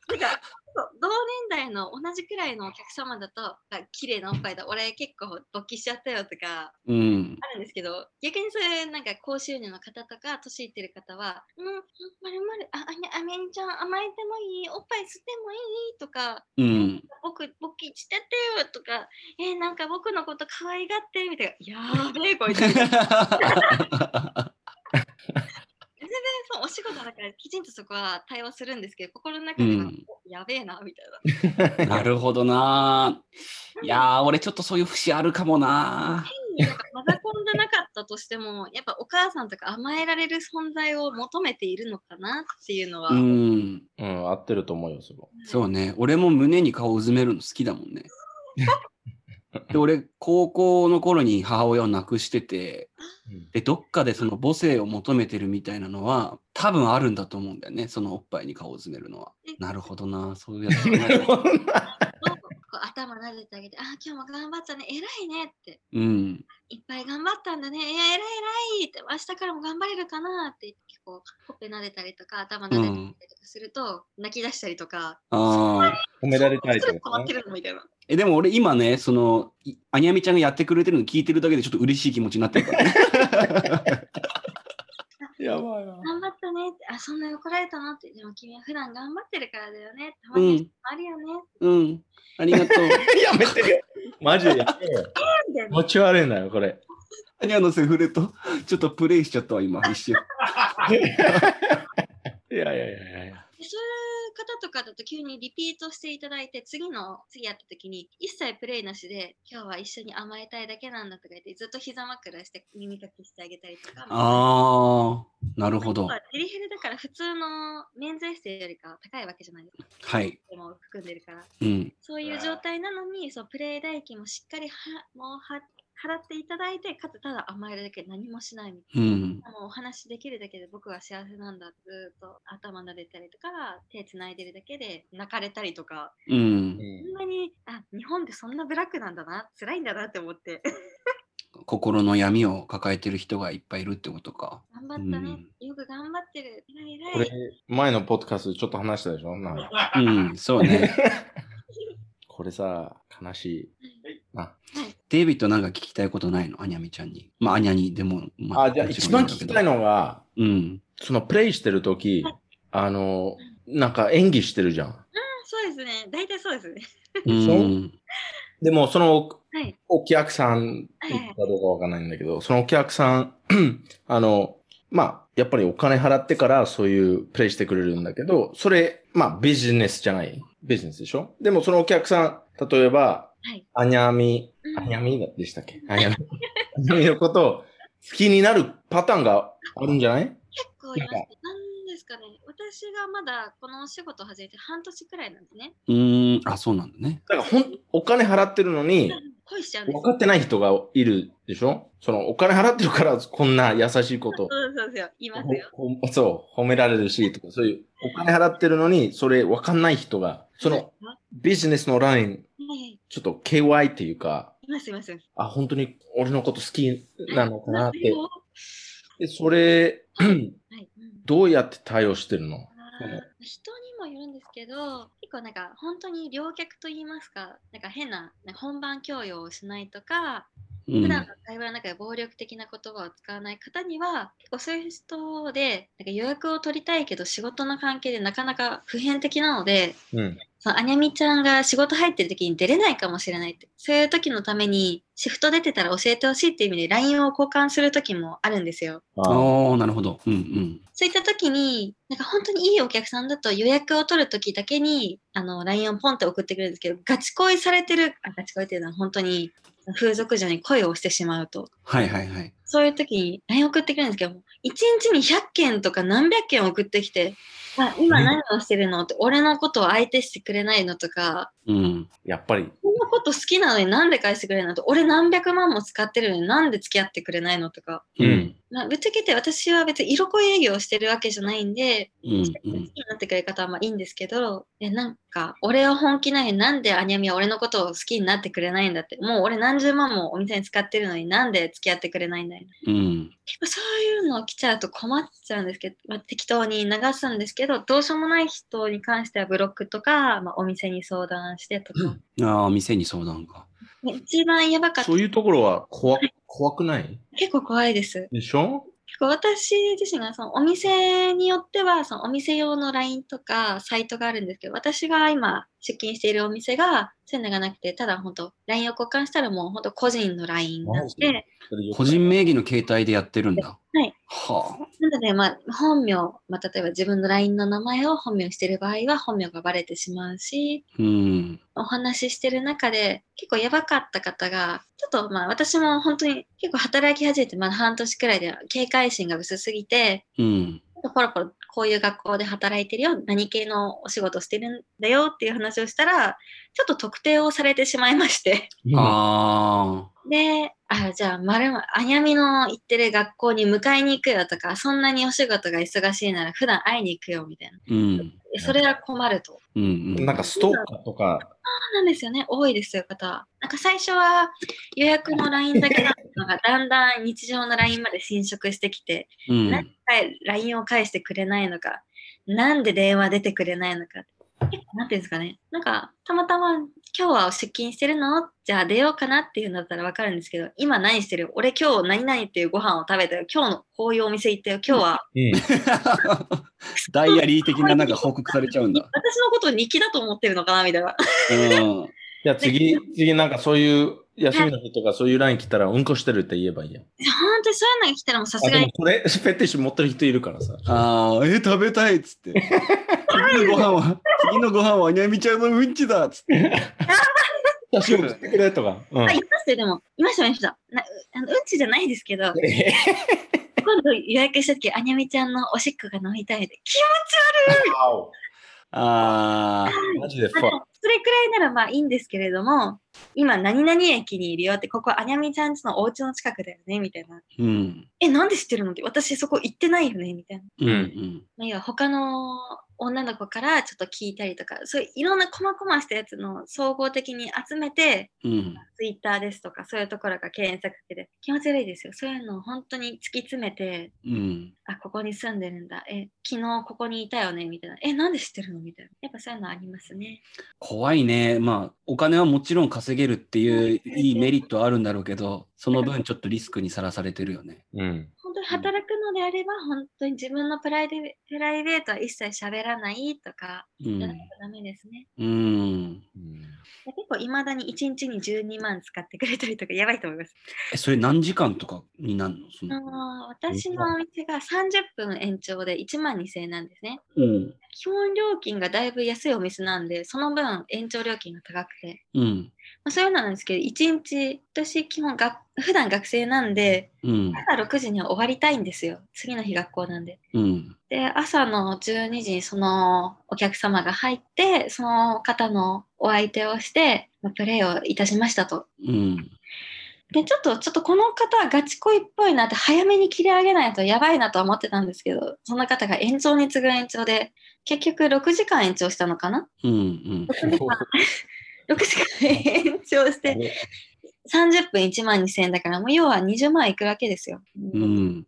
なんかそう同年代の同じくらいのお客様だと、あ綺麗なおっぱいだ、俺結構勃起しちゃったよとかうん。あるんですけど、逆にそういうなんか高収入の方とか、年いってる方は、うん、まるまる、あ、あめあめんちゃん甘えてもいい、おっぱい吸ってもいい？とか、うん。僕、勃起しててよとか、えーなんか僕のこと可愛がってみたいな、やーべえ、こいつ。(laughs) 全然そうお仕事だからきちんとそこは対応するんですけど心の中では、うんおやべえなみたいな。(laughs) なるほどな。いやー、俺ちょっとそういう節あるかもな。なんかマザコンじゃなかったとしてもやっぱお母さんとか甘えられる存在を求めているのかなっていうのは、うん。うん、合ってると思うよ、それは。そうね。俺も胸に顔をうずめるの好きだもんね。(laughs) で俺、高校の頃に母親を亡くしてて、うんで、どっかでその母性を求めてるみたいなのは、多分あるんだと思うんだよね。そのおっぱいに顔をうずめるのは。なるほどな。そういうやつ、頭撫でてあげて、あ、今日も頑張ったね、偉いねって。うん。いっぱい頑張ったんだね。いや、偉い偉いって、明日からも頑張れるかなって言って、こう、ほっぺ撫でたりとか、頭撫でたりとかすると、泣き出したりとか、ああ。褒められたいってことねストレス溜まってるのみたいな。え、でも俺今ね、その、いあにゃみちゃんがやってくれてるの聞いてるだけでちょっと嬉しい気持ちになってるからね。(laughs) やばいな。頑張ったねって、あ、そんなに怒られたのって、でも君は普段頑張ってるからだよね。たまにうんあるよね。うん。ありがとう。(laughs) やめてるよ。マジでやめてよ。(laughs) 持ち悪いんだよ、これ。アニャのセフレと、ちょっとプレイしちゃったわ、今、一瞬。いやいやいやいやいや。でそういう方とかだと急にリピートしていただいて次の次やった時に一切プレイなしで今日は一緒に甘えたいだけなんだとか言ってずっと膝枕して耳かきしてあげたりとかああ、なるほど。デリヘルだから普通の免税室よりかは高いわけじゃないですかはい。でも含んでるからうん。そういう状態なのにそうプレイ代金もしっかりはもうは払っていただいてかつただ甘えるだけ何もしないみたいなうん。もうお話できるだけで僕は幸せなんだずーっと頭撫でたりとか手つないでるだけで泣かれたりとかうん。そんなにあ日本ってそんなブラックなんだな辛いんだなって思って (laughs) 心の闇を抱えてる人がいっぱいいるってことか。頑張ったね、よく頑張ってる偉い偉いこれ、前のポッドキャストでちょっと話したでしょ？なんかうん、そうね。(laughs) これさ、悲しい。あ、デイビッドなんか聞きたいことないの？アニャミちゃんに。まあ、アニャにでも。まあじゃあ一番聞きたいの。のが、うん。そのプレイしてるとき、あの、なんか演技してるじゃん。そうですね大体そうですねうん。でも、そのはいお客さんかどうかわかんないんだけど、そのお客さん、(clears throat) あの、まあ、やっぱりお金払ってからそういうプレイしてくれるんだけど、それ、まあ、ビジネスじゃない？ビジネスでしょ？でも、そのお客さん、例えば、はい。アニャミ、うん。アニャミでしたっけ？アニャミ。アニャミのことを好きになるパターンがあるんじゃない？結構いますなんですかね。私がまだこのお仕事始めて半年くらいなんですね。うん。あ、そうなんだね。だから、ほん、お金払ってるのに、恋しちゃうんです分かってない人がいるでしょ？その、お金払ってるから、こんな優しいこと。そうそうそういますよ。そう、褒められるし、とか、そういう、お金払ってるのに、それ分かんない人が、その、ビジネスのライン、はいちょっと KY っていうか、いますいます。あ、本当に俺のこと好きなのかなって。で、それ、(coughs) はい、うん。どうやって対応してるの？人にもよるんですけど結構なんか本当に両脚と言いますかなんか変ななんか本番教養をしないとかうん。普段の会話の中で暴力的な言葉を使わない方には結構そういう人でなんか予約を取りたいけど仕事の関係でなかなか普遍的なのでうん。そのアニャミちゃんが仕事入ってる時に出れないかもしれないってそういう時のためにシフト出てたら教えてほしいっていう意味で LINE を交換する時もあるんですよ。あああ、なるほど。うんうん。そういった時に、なんか本当にいいお客さんだと予約を取る時だけに、あの、LINE をポンって送ってくるんですけど、ガチ恋されてる、あガチ恋っていうのは本当に風俗嬢に恋をしてしまうと、はいはいはい。そういう時に LINE 送ってくるんですけど、1日に100件とか何百件送ってきて、あ今何をしてるの？って、俺のことを相手してくれないのとか、うん。やっぱり。こんなこと好きなのになんで返してくれないの？と、俺何百万も使ってるのになんで付き合ってくれないのとか、うん。まあ、ぶっちゃけて私は別に色恋営業をしてるわけじゃないんで、うん。好きになってくれる方はまあいいんですけど、えなんか、俺は本気なのになんでアニャミは俺のことを好きになってくれないんだって、もう俺何十万もお店に使ってるのになんで付き合ってくれないんだよ。うん。結構そういうの来ちゃうと困っちゃうんですけど、まあ、適当に流すんですけど、どうしようもない人に関してはブロックとか、まあ、お店に相談してとか、ああ、店に相談か。一番やばかった。そういうところは怖怖くない？結構怖いです。でしょ？結構私自身がそのお店によってはそのお店用の LINE とかサイトがあるんですけど私が今出勤しているお店がそういうのがなくてただ本当 LINE を交換したらもう本当個人の LINE なんで個人名義の携帯でやってるんだ。はい。はあ。なのでまあ本名、まあ、例えば自分の LINE の名前を本名にしている場合は本名がバレてしまうしうん。お話ししてる中で結構やばかった方がちょっとまあ私も本当に結構働き始めてまだ半年くらいで警戒心が薄すぎてうん。ポロポロこういう学校で働いてるよ、何系のお仕事してるんだよっていう話をしたら、ちょっと特定をされてしまいまして。で、あ、じゃあ、まるま、あやみの行ってる学校に迎えに行くよとか、そんなにお仕事が忙しいなら普段会いに行くよみたいな。うん。えそれは困ると。うん。うん。なんかストーカーとか、そうなんですよね。多いですよ、方は。なんか最初は予約の LINE だけだったのが、だんだん日常の LINE まで侵食してきて、うん。何回 LINE を返してくれないのか、なんで電話出てくれないのか、なんていうんですかね、なんかたまたま今日は出勤してるの？じゃあ出ようかなっていうんだったらわかるんですけど、今何してる？俺今日何々っていうご飯を食べたよ。今日のこういうお店行ったよ。今日はうん、(laughs) ダイアリー的ななんか報告されちゃうんだ。私のことを日記だと思ってるのかなみたいな。うん。(laughs) じゃあ次、次なんかそういう休みの日とかそういうライン来たらうんこしてるって言えばいいやん。本当にそういうのが来たらもうさすあ、がにでもこれ、(laughs) フェティッシュ持ってる人いるからさ。ああ、え、食べたいっつって。次のご飯は、(laughs) 次のご飯はにゃみちゃんのうんちだっつって。写真送ってくれとか。うんあ、いますよ、でも。いました、いました。なあのうんちじゃないですけど、今度予約した時、あにゃみちゃんのおしっこが飲みたいで、気持ああ、マジでフそれくらいならまあいいんですけれども、今何々駅にいるよって、ここあにゃみちゃんちのお家の近くだよね、みたいな。うん。え、なんで知ってるのって、私そこ行ってないよね、みたいな。うん。うん。まあ、要は他の女の子からちょっと聞いたりとか、そういういろんな細々したやつの総合的に集めて、うん。ツイッターですとか、そういうところが検索で気持ち悪いですよ。そういうのを本当に突き詰めて、うん。あ、ここに住んでるんだ。え、昨日ここにいたよね？みたいな。え、なんで知ってるの？みたいな。やっぱそういうのありますね。怖いね。まあ、お金はもちろん稼げるっていういいメリットはあるんだろうけど、その分ちょっとリスクにさらされてるよね。うん。本当に働くのであれば、本当に自分のプライベプライベートは一切喋らないとか、うんじゃないとダメですね。うん。結構いまだに1日に12万使ってくれたりとかやばいと思います。え、それ何時間とかになるの？そあのの私のお店が30分延長で1万2000円なんですね。うん。基本料金がだいぶ安いお店なんで、その分延長料金が高くて、うん。まあ、そういうのなんですけど、1日、私基本が、普段学生なんで、うん。朝6時には終わりたいんですよ。次の日学校なんで。うん。で、朝の12時にそのお客様が入って、その方のお相手をして、まあプレイをいたしましたと。うん。で、ちょっと、ちょっとこの方はガチ恋っぽいなって早めに切り上げないとやばいなとは思ってたんですけど、その方が延長に次ぐ延長で、結局6時間延長したのかな？うん。うん。6時間 ,6 時間延長して、30分1万2000円だから、もう要は20万いくわけですよ。うん。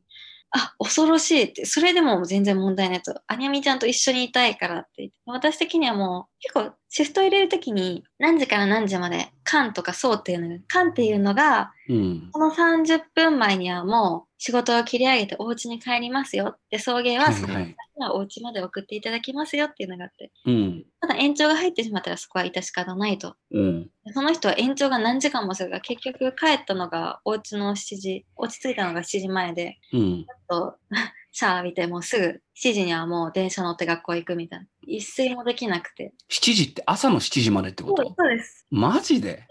あ、恐ろしいって、それでも全然問題ないと。あにゃみちゃんと一緒にいたいからって言って。私的にはもう、結構シフト入れるときに、何時から何時まで、間とかそうっていうのが、間っていうのが、うん。この30分前にはもう仕事を切り上げてお家に帰りますよって送迎は、そのはいはお家まで送っていただきますよっていうのがあって。うん。ただ延長が入ってしまったらそこは致し方ないと。うん。その人は延長が何時間もするが、結局帰ったのがお家の7時、落ち着いたのが7時前で、うん。と (laughs) シャワー浴びてもうすぐ7時にはもう電車乗って学校行くみたいな。一睡もできなくて。7時って朝の7時までってこそうとそうです。マジで？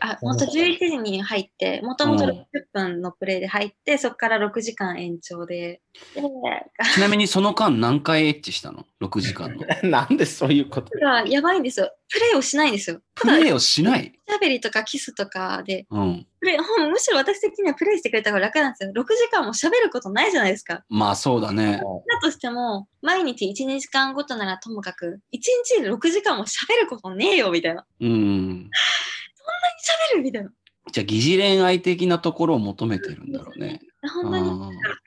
あ、本当11時に入って、もともと60分のプレイで入って、そこから6時間延長で。で、(laughs) ちなみにその間何回エッチしたの ?6 時間の。(laughs) なんでそういうこと？がやばいんですよ。プレイをしないんですよ。プレイをしない？おしゃべりとかキスとかで、うん。プレイ、ほんむしろ私的にはプレイしてくれた方が楽なんですよ。6時間も喋ることないじゃないですか。まあそうだね。だとしても、毎日1、2時間ごとならともかく、1日で6時間も喋ることねえよ、みたいな。うん。喋る？みたいな。じゃあ疑似恋愛的なところを求めてるんだろうね。本当に、あ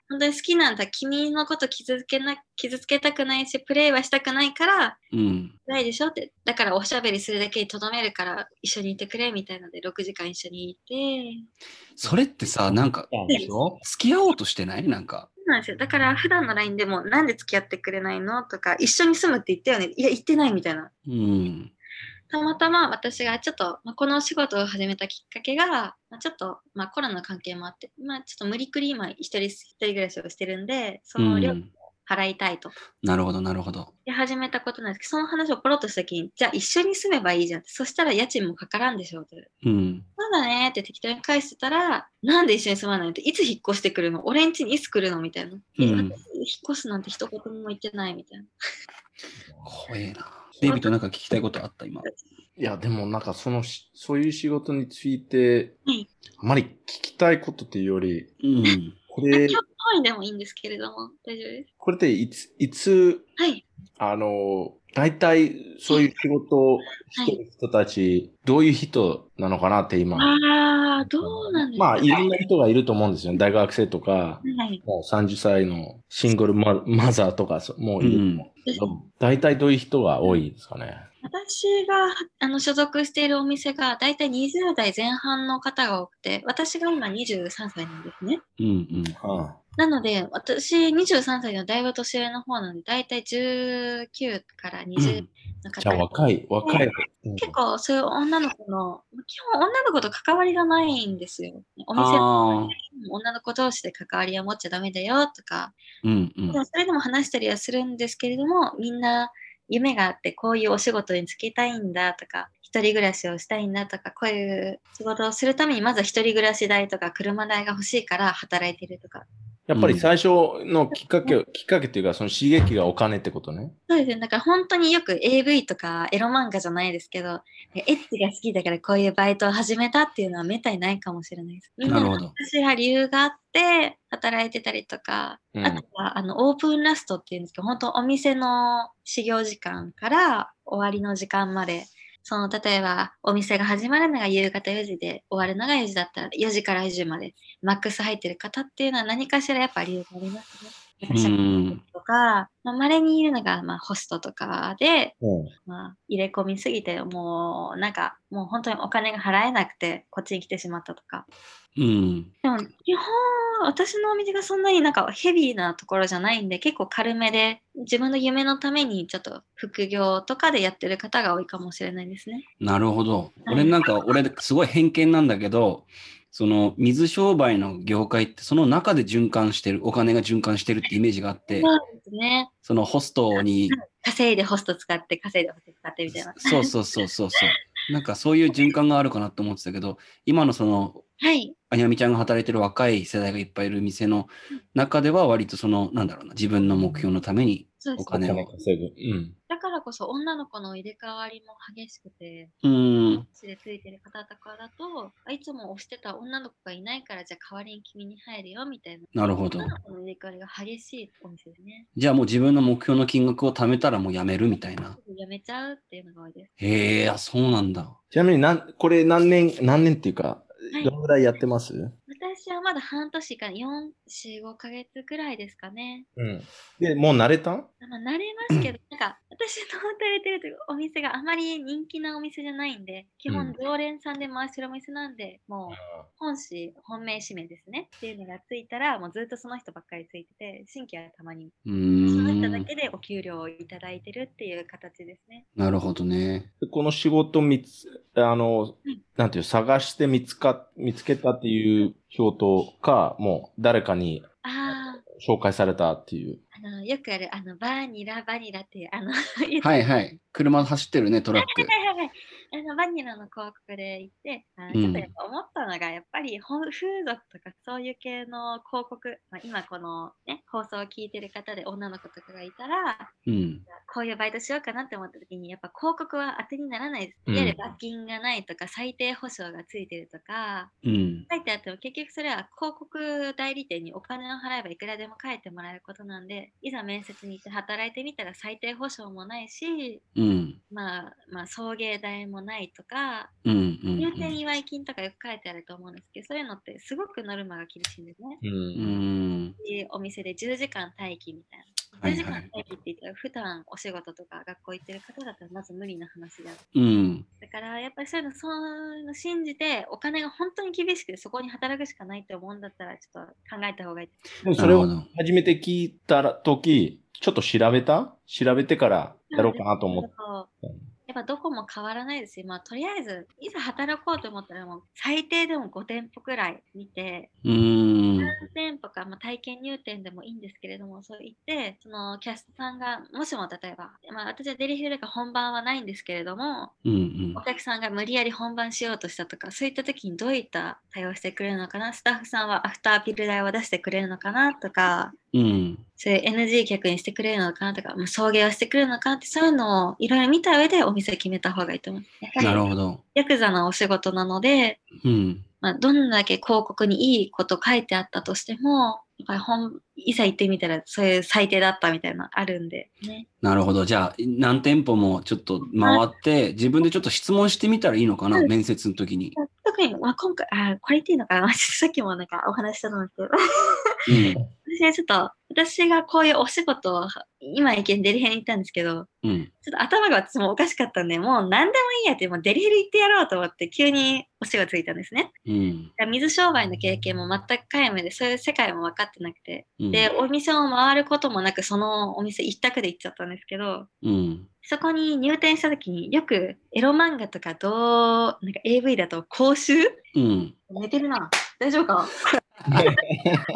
本当に好きなんだ。君のこと傷つけな、傷つけたくないし、プレイはしたくないから、ーうん。ないでしょ？って。だからおしゃべりするだけにとどめるから、一緒にいてくれ、みたいなので、6時間一緒にいて。それってさ、なんか、付き合おうとしてない？なんか。そうなんですよ。だから、普段の LINE でも、なんで付き合ってくれないの？とか、一緒に住むって言ったよね？いや、言ってないみたいな。うん。たまたま私がちょっと、まあ、このお仕事を始めたきっかけが、まあ、ちょっと、まあ、コロナの関係もあって、まあ、ちょっと無理くり今一人一人暮らしをしてるんで、そうの料金ん。を払いたいと。なるほど、なるほど。で始めたことなんですけど、その話をポロッとした時に、じゃあ一緒に住めばいいじゃんって。そしたら家賃もかからんでしょうって。うん。そうだねって適当に返してたら、なんで一緒に住まないのって、いつ引っ越してくるの？俺ん家にいつ来るの？みたいな。えうん私引っ越すなんて一言も言ってないみたいな。怖えな。デイビッドなんか聞きたいことあった？今。いや、でもなんかそのし、そういう仕事についてはい、あまり聞きたいことっていうより、うん。これ、今日単位でもいいんですけれども、大丈夫です？これっていつ、いつ、はい。あの、大体そういう仕事をしてる人たち、どういう人なのかなって今。ああ、どうなんですかまあ、いろんな人がいると思うんですよ。大学生とか、はい。もう30歳のシングルママザーとか、そもういるうん大体どういう人が多いですかね？私があの所属しているお店が大体20代前半の方が多くて、私が今23歳なんですね。うんうん。はなので、私23歳のだいぶ年上の方なので、大体19から20の方、じゃあ若い、若い。うん結構そういう女の子の、基本女の子と関わりがないんですよ。お店ああ。女の子同士で関わりは持っちゃダメだよとか、うんうんで。もそれでも話したりはするんですけれども、みんな夢があって、こういうお仕事に就きたいんだとか、一人暮らしをしたいんだとか、こういう仕事をするために、まずは一人暮らし代とか車代が欲しいから働いてるとか。やっぱり最初のきっかけ、きっかけっていうか、その刺激がお金ってことね。そうですね。だから本当によく AV とかエロ漫画じゃないですけど、エッチが好きだからこういうバイトを始めたっていうのはめったにないかもしれないです。みんななるほど。私は理由があって働いてたりとか、うんあとはあのオープンラストっていうんですけど、本当お店の始業時間から終わりの時間まで、その例えばお店が始まるのが夕方4時で終わるのが4時だったら4時から4時までマックス入ってる方っていうのは何かしらやっぱ理由がありますね。とか、まあ、稀にいるのが、まあ、ホストとかで、うん。まあ、入れ込みすぎて、もう、なんか、もう本当にお金が払えなくて、こっちに来てしまったとか。うん。でも、基本、私のお店がそんなになんかヘビーなところじゃないんで、結構軽めで、自分の夢のためにちょっと副業とかでやってる方が多いかもしれないですね。なるほど。はい俺なんか、俺すごい偏見なんだけど、その水商売の業界ってその中で循環してる、お金が循環してるってイメージがあって、そうですね。そのホストに、稼いでホスト使って、稼いでホスト使ってみたいな。そうそうそうそうそう。なんかそういう循環があるかなと思ってたけど、今のその、はい。あやみちゃんが働いてる若い世代がいっぱいいる店の中では割とその、なんだろうな、自分の目標のためにそうですお金を。稼ぐ。うん。だからこそ女の子の入れ替わりも激しくて、うん。口でついてる方とかだと、あいつも推してた女の子がいないから、じゃあ代わりに君に入るよみたいな。なるほど女の子の入れ替わりが激しいお店ですね。じゃあもう自分の目標の金額を貯めたらもうやめるみたいな。やめちゃうっていうのが多いです。へえ、あ、そうなんだ。ちなみになん、これ何年、何年っていうか、はいどのぐらいやってます？私はまだ半年か4、4、5ヶ月ぐらいですかね。うん。で、もう慣れたまあ、慣れますけど、なんか、私の働いてるというお店があまり人気なお店じゃないんで、基うん本常連さんで回してるお店なんで、もう本誌、本命指名ですねっていうのがついたら、もうずっとその人ばっかりついてて、新規はたまに、うその人だ。けでお給料をいただいてるっていう形ですね。なるほどね。でこの仕事見つ、あのうん、なんていう、探して見つか、見つけたっていう表か、もう誰かにあ紹介されたっていう。あ、あの、よくある、あの、バーニラ、バニラっていう、あの、(laughs) はいはい。車走ってるね、トラック。はいはいはい。あのバニラの広告で行って、あのうんちょっとやっぱ思ったのが、やっぱりほん風俗とかそういう系の広告、まあ、今この、ね、放送を聞いてる方で女の子とかがいたら、うん。こういうバイトしようかなって思った時に、やっぱ広告は当てにならないです。うんいわゆる罰金がないとか、最低保証がついてるとか、うん。書いてあっても結局それは広告代理店にお金を払えばいくらでも書いてもらえることなんで、いざ面接に行って働いてみたら最低保証もないし、うん。まあ、まあ、送迎代もないとか、うん。うん。入店祝い金とかよく書いてあると思うんですけど、そういうのってすごくノルマが厳しいんですね。う。うんお店で10時間待機みたいな。10はいはい時間待機って言ったら、普段お仕事とか学校行ってる方だったらまず無理な話である。うん。だからやっぱりそういうのそういうの信じて、お金が本当に厳しくてそこに働くしかないって思うんだったら、ちょっと考えた方がいい。でもそれを。初めて聞いたとき、ちょっと調べた調べてからやろうかなと思って。やっぱどこも変わらないですよ。まあ、とりあえず、いざ働こうと思ったら、もう最低でも5店舗くらい見て、うん。何店舗か、まあ、体験入店でもいいんですけれども、そう言って、そのキャストさんが、もしも例えば、まあ、私はデリヘルが本番はないんですけれども、うん。お客さんが無理やり本番しようとしたとか、そういった時にどういった対応してくれるのかな、スタッフさんはアフターピル代を出してくれるのかなとか、うん。そういう NG 客にしてくれるのかなとか、もう送迎をしてくれるのかなって、そういうのをいろいろ見た上でお店決めた方がいいと思う。やなるほど。ヤクザなお仕事なので、うん。まあ、どんだけ広告にいいこと書いてあったとしても、やっぱり本いざ行ってみたらそういう最低だったみたいなのあるんでね。なるほど。じゃあ、何店舗もちょっと回って、自分でちょっと質問してみたらいいのかな、うん面接の時に。まあ、今回、あこれ言っていいのかな (laughs) さっきもなんかお話ししたと思うんですけど、うん。私はちょっと、私がこういうお仕事を、今意見デリヘルに行ったんですけど、うん。ちょっと頭が私もおかしかったんで、もう何でもいいやって、もうデリヘル行ってやろうと思って、急にお仕事ついたんですね。うん。水商売の経験も全く皆無で、そういう世界も分かってなくて、うん。で、お店を回ることもなく、そのお店一択で行っちゃったんですけど、うん。そこに入店した時によくエロ漫画とかどう、なんか AV だと講習う？ん。寝てるな。大丈夫か？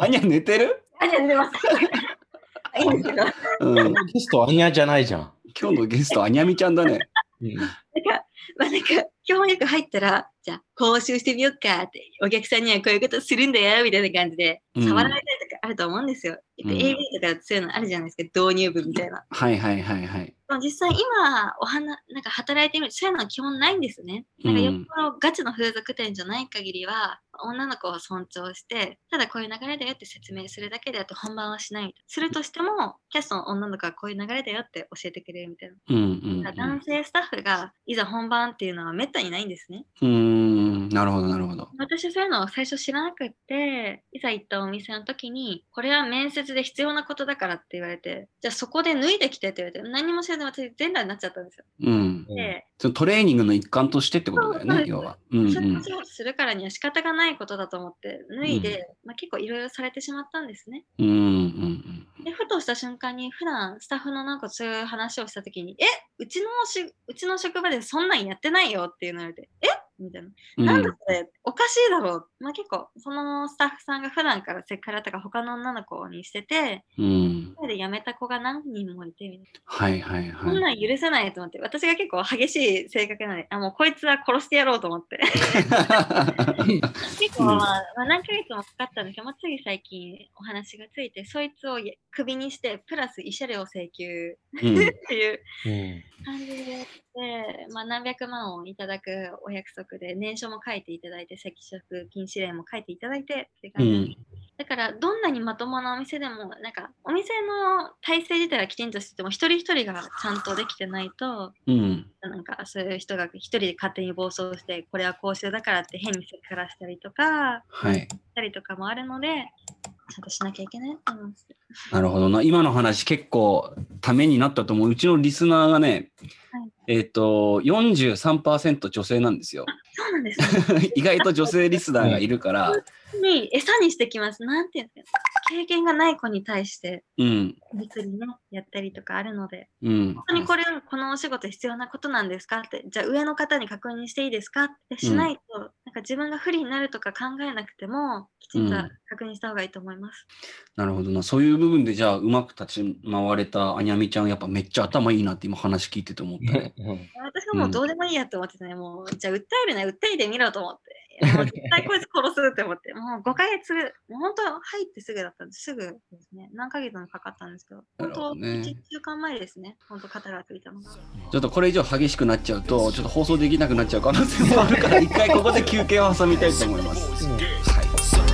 あにゃ寝てる？あ、じゃあ寝てます。(laughs) いいんですけど、なんか、うん。ゲストアニャじゃないじゃん。今日のゲスト、あにゃみちゃんだね。うんまあなんか、基本よく入ったら、じゃあ講習してみようかって、お客さんにはこういうことするんだよ、みたいな感じで、うん触られたりとかあると思うんですよ。うん AV とかそういうのあるじゃないですか、導入部みたいな。はいはいはいはい。でも実際今お花なんか働いてみるとそういうのは基本ないんですね。なんかよっぽどガチの風俗店じゃない限りは、女の子を尊重して、ただこういう流れだよって説明するだけであって本番はしない。するとしても、キャストの女の子はこういう流れだよって教えてくれるみたいな。うんうんだから男性スタッフがいざ本番っていうのはめったにないんですね。うん。うん。なるほどなるほど。私はそういうのを最初知らなくって、いざ行ったお店の時に、これは面接で必要なことだからって言われて、じゃあそこで脱いできてって言われて、何も知らない私全裸になっちゃったんですよ。うん。で、そのトレーニングの一環としてってことだよね、要は。うんうんそういうお仕事するからには仕方がないことだと思って脱いで、まあ、結構いろいろされてしまったんですね。うんうんで、ふとした瞬間に普段スタッフのなんかそういう話をした時に、えうちのしうちの職場でそんなんやってないよっていうの言われて、え？みたいな。うん。なんだそれ、おかしいだろう。まあ結構、そのスタッフさんが普段からセクハラとか他の女の子にしてて、うん。それで辞めた子が何人もいて、みたいはいはいな。こんはなん許せないと思って、私が結構激しい性格なので、あ、もうこいつは殺してやろうと思って。い。(laughs) 結構、まあ、まあ、何ヶ月もかかったんですけど、まあ、つい最近お話がついて、そいつをクビにして、プラス慰謝料請求うん (laughs) っていううん感じで、でまあ、何百万をいただくお約束で、念書も書いていただいて、赤色禁止令も書いていただいてって感じでん。だから、どんなにまともなお店でも、なんか、お店の体制自体はきちんとしてても、一人一人がちゃんとできてないと、うん。なんか、そういう人が一人で勝手に暴走して、これは公衆だからって変にセクハラしたりとか、はい。したりとかもあるので、ちゃんとしなきゃいけないと思います。なるほどな。今の話結構ためになったと思う。うちのリスナーがね、はいえっ、と、43%女性なんですよ。そうなんですね。(laughs) 意外と女性リスナーがいるから、に餌にしてきます。なんていうんですか。経験がない子に対して、うん。実にね、やったりとかあるので、うん。本当にこれ、このお仕事必要なことなんですかって、じゃあ上の方に確認していいですかってしないと、なんかか自分が不利になるとか考えなくても、きちんとうん確認した方がいいと思います。なるほどな。そういう部分でじゃあ、うまく立ち回れたあにゃみちゃん、やっぱめっちゃ頭いいなって今話聞いてて思った私はもうどうでもいいやと思ってたね。もう、じゃあ訴えるな、訴えてみろと思って。(laughs) もう絶対こいつ殺すって思って。もう5ヶ月、もう本当入ってすぐだったんです。すぐですね。何ヶ月もかかったんですけど、本当、ね1週間前ですね。本当、肩がついたのが。ちょっとこれ以上激しくなっちゃうと、ちょっと放送できなくなっちゃう可能性もあるから、(laughs) 一回ここで休憩を挟みたいと思います。うんはい。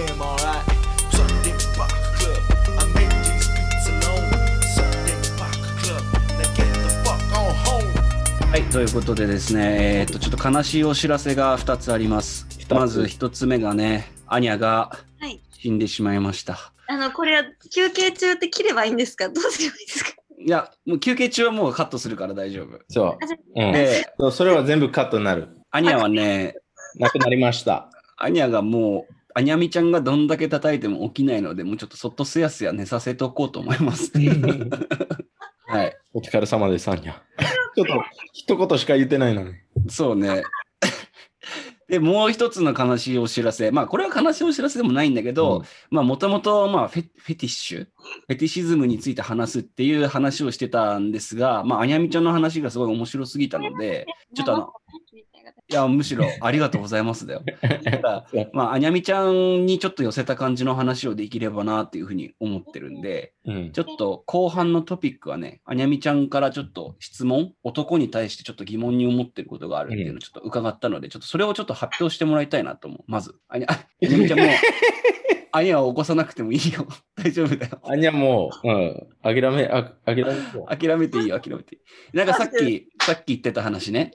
Alright? Sunday Buck Club. I make these beats alone. Sunday Buck Club. Now get the fuck on home. はい、ということでですね、えーっと、ちょっと悲しいお知らせが2つあります。つ？まず1つ目がね、アニャがはい。死んでしまいました。あの、これは休憩中って切ればいいんですか？どうすればいいですか？いや、もう休憩中はもうカットするから大丈夫。そう。うんで、それは全部カットになる。アニャはね、なくなりました。アニャがもう、アニャミちゃんがどんだけ叩いても起きないので、もうちょっとそっとすやすや寝させておこうと思います。はい。お疲れ様です、アンニャ。(laughs) ちょっと、一言しか言ってないのに。そうね。(laughs) で、もう一つの悲しいお知らせ。まあ、これは悲しいお知らせでもないんだけど、うんまあ、もともと、まあフェ、フェティッシュ、フェティシズムについて話すっていう話をしてたんですが、まあ、あにゃみちゃんの話がすごい面白すぎたので、ちょっとあの、いや、むしろ、ありがとうございますだよ。ただ (laughs) まあ、あにゃみちゃんにちょっと寄せた感じの話をできればなっていうふうに思ってるんで、うん。ちょっと後半のトピックはね、あにゃみちゃんからちょっと質問、男に対してちょっと疑問に思ってることがあるっていうのをちょっと伺ったので、ちょっとそれをちょっと発表してもらいたいなと思う。まず、あにゃ、あにゃみちゃんもう、あにゃを起こさなくてもいいよ。(laughs) 大丈夫だよ。アンニャもう、うん。諦め、あ諦め。諦めていいよ、諦めていい。なんかさっき、さっき言ってた話ね。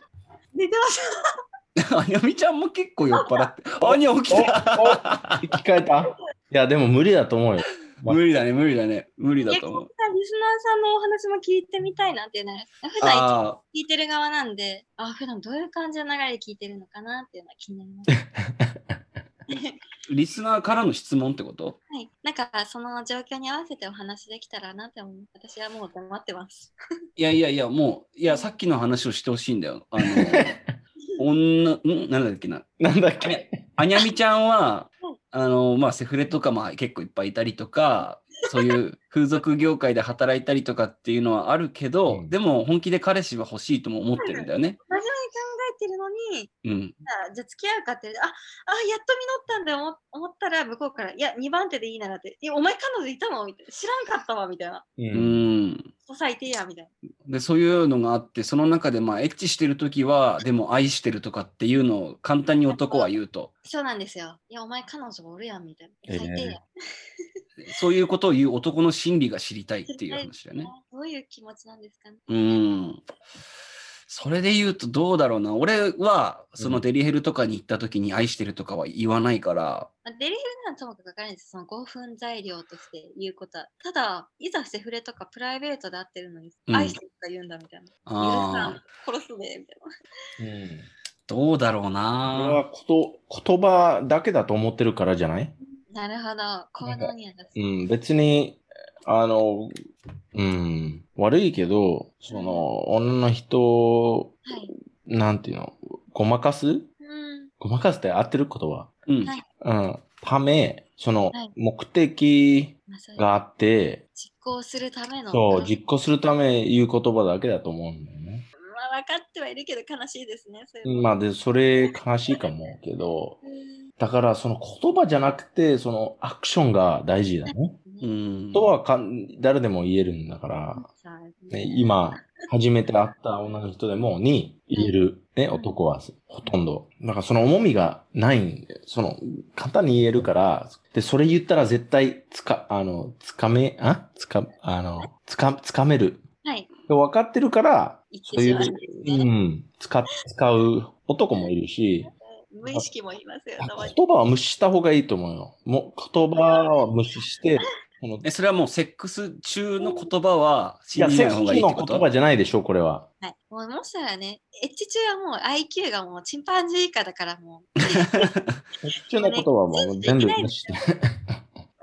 出てました。(laughs) あにゃみちゃんも結構酔っ払って、あにゃ起きおた生き返ったいや、でも無理だと思うよ。無理だね、無理だね。無理だと思う。リスナーさんのお話も聞いてみたいなっていうのは、普段聞いてる側なんで、あ、普段どういう感じの流れで聞いてるのかなっていうのは気になります。(laughs) リスナーからの質問ってこと？はい。なんか、その状況に合わせてお話できたらなって思う。私はもう黙ってます。いやいやいや、もう、いや、さっきの話をしてほしいんだよ。あの、(laughs) 女、ん？なんだっけな？なんだっけ？あにゃみちゃんはうん、あの、まあ、セフレとか、まあ、結構いっぱいいたりとか、(laughs) そういう風俗業界で働いたりとかっていうのはあるけど、うんでも本気で彼氏は欲しいとも思ってるんだよね。てるのに、うん。あじゃあ付き合うかってあ、あ、やっと実ったんだよ思思ったら、向こうから、いや、2番手でいいならって、いや、お前彼女いたの？みたいな。知らんかったわ、みたいな。う。うんん。最低や、みたいな。で、そういうのがあって、その中で、まあ、エッチしてるときは、でも愛してるとかっていうのを簡単に男は言うと、そうなんですよ。いや、お前彼女おるやん、みたいな。最低や。(laughs) そういうことを言う男の心理が知りたいっていう話だよね。(laughs) どういう気持ちなんですかね。うん。それで言うとどうだろうな。俺は、そのデリヘルとかに行った時に愛してるとかは言わないから、まあデリヘルならともかくわからないです。その5分材料として言うことは。ただ、いざセフレとかプライベートで会ってるのに、うん愛してるとか言うんだみたいな。許さあん、殺すで、みたいな。うん。どうだろうこれな。はこと言葉だけだと思ってるからじゃない？なるほど。行動に。うん、別に、あの、うん、悪いけど、その、女の人、はい。なんていうの、ごまかす？うん。ごまかすって合ってる？言葉うん。はいうん。ため、そのはい、目的があって、実行するための。そう、ま実行するため言う言葉だけだと思うんだよね。あ、分かってはいるけど悲しいですね。そまあ、で、それ悲しいかもけど、(laughs) うんだからその言葉じゃなくて、そのアクションが大事だね。うん。とはかん誰でも言えるんだから、ね、ね今、初めて会った女の人でも、に言える、ね、男はほとんど。だからその重みがないんで、その、簡単に言えるから、で、それ言ったら絶対、つか、あの、つかめ、あ？つか、あの、つか、つかめる。はい。で分かってるから、そういううん使、使う男もいるし、無意識もいますよ。言葉は無視した方がいいと思うよ。もう言葉は無視して、え、それはもうセックス中の言葉はいや、信じないセックスの方がいいってこと？言葉じゃないでしょ、これは。はい。もうもしかしたらね、エッチ中はもう IQ がもうチンパンジー以下だからもう、(laughs) セックス中の言葉はもう全部無視して。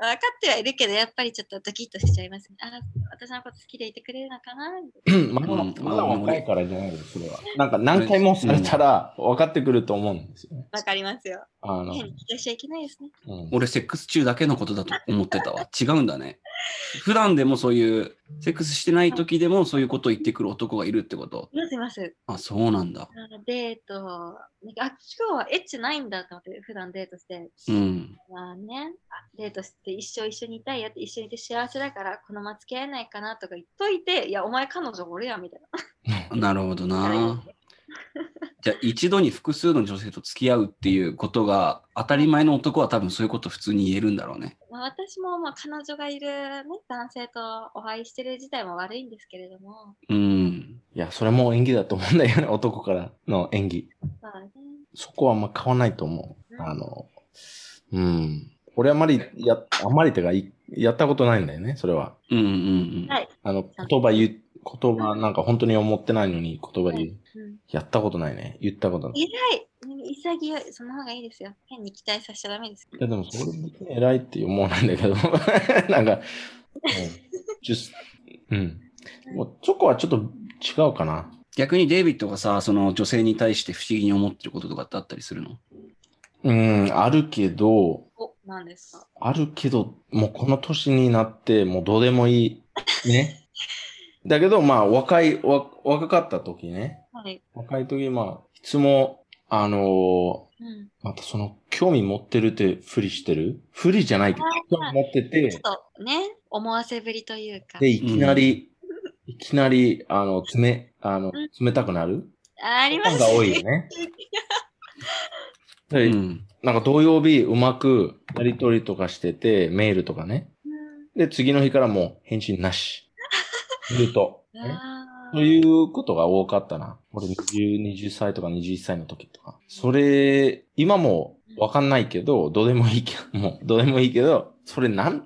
分かってはいるけど、やっぱりちょっとドキッとしちゃいますね。あ、私のこと好きでいてくれるのかな？な (laughs) まだうんまだ若いからじゃないです、それは。なんか何回もされたら分かってくると思うんですよね。わかりますよ。あの、変にしちゃいけないですね。うん俺、セックス中だけのことだと思ってたわ。違うんだね。(laughs) 普段でもそういう、セックスしてない時でもそういうことを言ってくる男がいるってこと？いますいます。あ、そうなんだ。あデート、なんかあ、今日はエッチないんだと思って、普段デートして。うん。まあね、あデートして一生一緒にいたいやって、一緒にいて幸せだから、このまま付き合えないかなとか言っといて、いや、お前彼女おるやんみたいな。(laughs) なるほどな。じゃあ一度に複数の女性と付き合うっていうことが当たり前の男は多分そういうこと普通に言えるんだろうね。まあ、私もまあ彼女がいる、ね、男性とお会いしてる自体も悪いんですけれども、うん。いや、それも演技だと思うんだよね、男からの演技。まあね、そこはあんま変わんないと思う。うんあの、うん。俺あんまりや、あんまりてか、いやったことないんだよね、それは。うんうんうん。はい。あの、言葉言う、言葉なんか本当に思ってないのに言葉言う。うん、やったことないね。言ったことない。い偉い潔い、その方がいいですよ。変に期待させちゃダメです。や、でもそれ別に偉いって思わないんだけど。(laughs) なんか、うん、just うん。もうそこはちょっと違うかな。逆にデイビッドがさ、その女性に対して不思議に思ってることとかってあったりするの？うん、あるけど、お、何ですか？あるけど、もうこの年になって、もうどうでもいい。ね。だけど、まあ、若い、わ若かった時ね。はい。若い時、まあ、いつも、あのーうん。またその、興味持ってるってふりしてる？ふりじゃないけどあ、興味持ってちょてっ、とね、思わせぶりというか。で、いきなり、いきなり、あの、冷、あのうん、冷たくなる？ありますが多いよね。(laughs) でうん。なんか土曜日うまくやりとりとかしてて、メールとかね。うんで、次の日からもう返信なし。言うと。ねあそういうことが多かったな。俺20、20歳とか21歳の時とか。それ、今もわかんないけど、どうでもいいけど、(laughs) もうどうでもいいけど、それなん、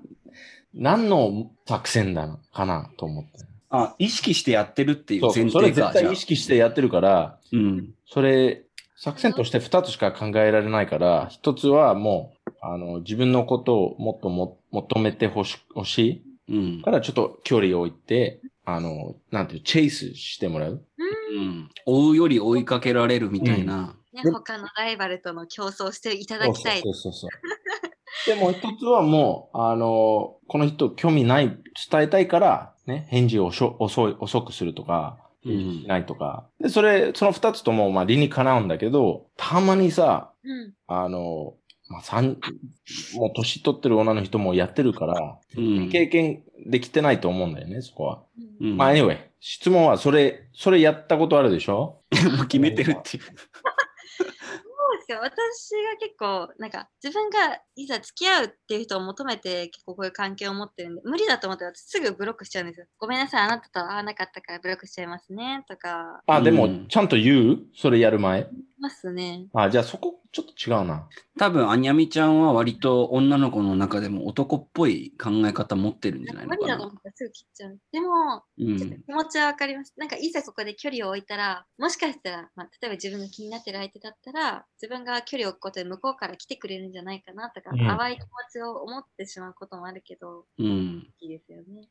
何の作戦だな、かなと思って。あ、意識してやってるっていうそう、前それ提か。じゃあ絶対意識してやってるから、うん。それ、作戦として二つしか考えられないから、一つはもう、あの、自分のことをもっとも求めてほし、欲しいうんか。らちょっと距離を置いて、あの、なんていう、チェイスしてもらう。うん。追うより追いかけられるみたいな。ね、他のライバルとの競争していただきたい。そうそうそうそう。でも一つはもう、あの、この人興味ない、伝えたいから、ね、返事を遅い、遅くするとか、うんしないとか。で、それ、その二つとも、まあ理にかなうんだけど、たまにさ、うん。あの、まあ、三、もう年取ってる女の人もやってるから、うん。経験できてないと思うんだよね、そこは。うんうんまあ、anyway、質問は、それ、それやったことあるでしょ？(laughs) もう決めてるっていう。そうですか私が結構なんか自分がいざ付き合うっていう人を求めて結構こういう関係を持ってるんで無理だと思ったら私すぐブロックしちゃうんですよ。ごめんなさいあなたと会わなかったからブロックしちゃいますねとかあ、でもうん、ちゃんと言う？それやる前？いますね。あ、じゃあそこ、ちょっと違うな。多分、アニャミちゃんは割と女の子の中でも男っぽい考え方持ってるんじゃない無理だとのかな。思ったらすぐ切っちゃう。でもうん。ちょっと気持ちはわかります。なんかいざここで距離を置いたら、もしかしたら、まあ、例えば自分が気になってる相手だったら、自分が距離を置くことで向こうから来てくれるんじゃないかなとか、うん淡い気持ちを思ってしまうこともあるけど、うん。いいですよね。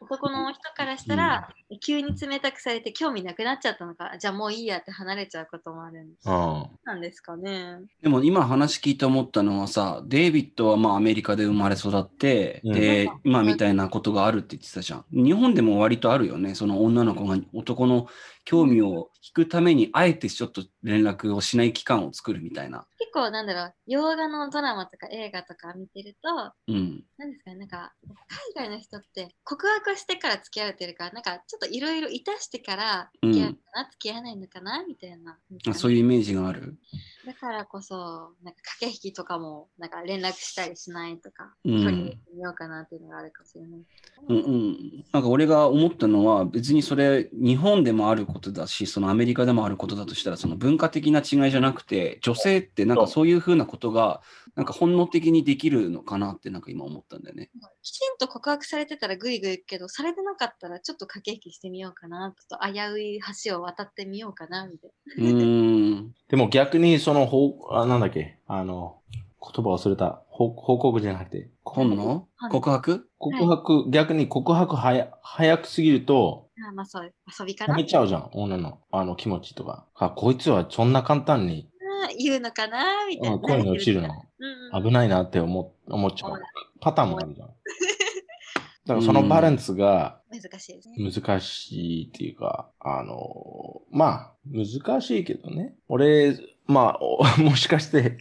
男の人からしたら、急に冷たくされて興味なくなっちゃったのか、じゃあもういいやって離れちゃうこともあるんです。うん。なんですかね。でも今話聞いて思ったのはさ、デイビッドはまあアメリカで生まれ育って、うんで、今みたいなことがあるって言ってたじゃん。日本でも割とあるよね。その女の子が男の興味を引くために、あえてちょっと連絡をしない期間を作るみたいな。結構なんだろう、洋画のドラマとか映画とか見てると、うん。なんですかね、なんか、海外の人って告白してから付き合うっていうか、なんかちょっといろいろいたしてから付き合うのかな、付き合わないのかなみたいな。あそういうイメージがある？だからこそ、なんか駆け引きとかも、なんか連絡したりしないとか、うん距離を見ようかなっていうのがあるかもしれない。うんうん、なんか俺が思ったのは別にそれ日本でもあることだしそのアメリカでもあることだとしたらその文化的な違いじゃなくて女性ってなんかそういうふうなことがなんか本能的にできるのかなってなんか今思ったんだよね。きちんと告白されてたらグイグイ行くけど、されてなかったらちょっと駆け引きしてみようかな、ちょっと危うい橋を渡ってみようかな、みたいうーん。でも逆にその、ほう、あ、なんだっけ、あの、言葉忘れた。ほ報告じゃなくて。本能はい告白？告白、逆に告白はや、早くすぎると、な。あまあそう、遊びか冷な。めちゃうじゃん、女の、あの気持ちとか。あ、こいつはそんな簡単に、あ言うのかな、みたいな。うん、恋に落ちるの。うんうん。危ないなって思思っちゃうはい。パターンもあるじゃん。(laughs) だからそのバランスが難しいですね。難しいっていうか、あの、まあ、難しいけどね。俺、まあ、お (laughs) もしかして、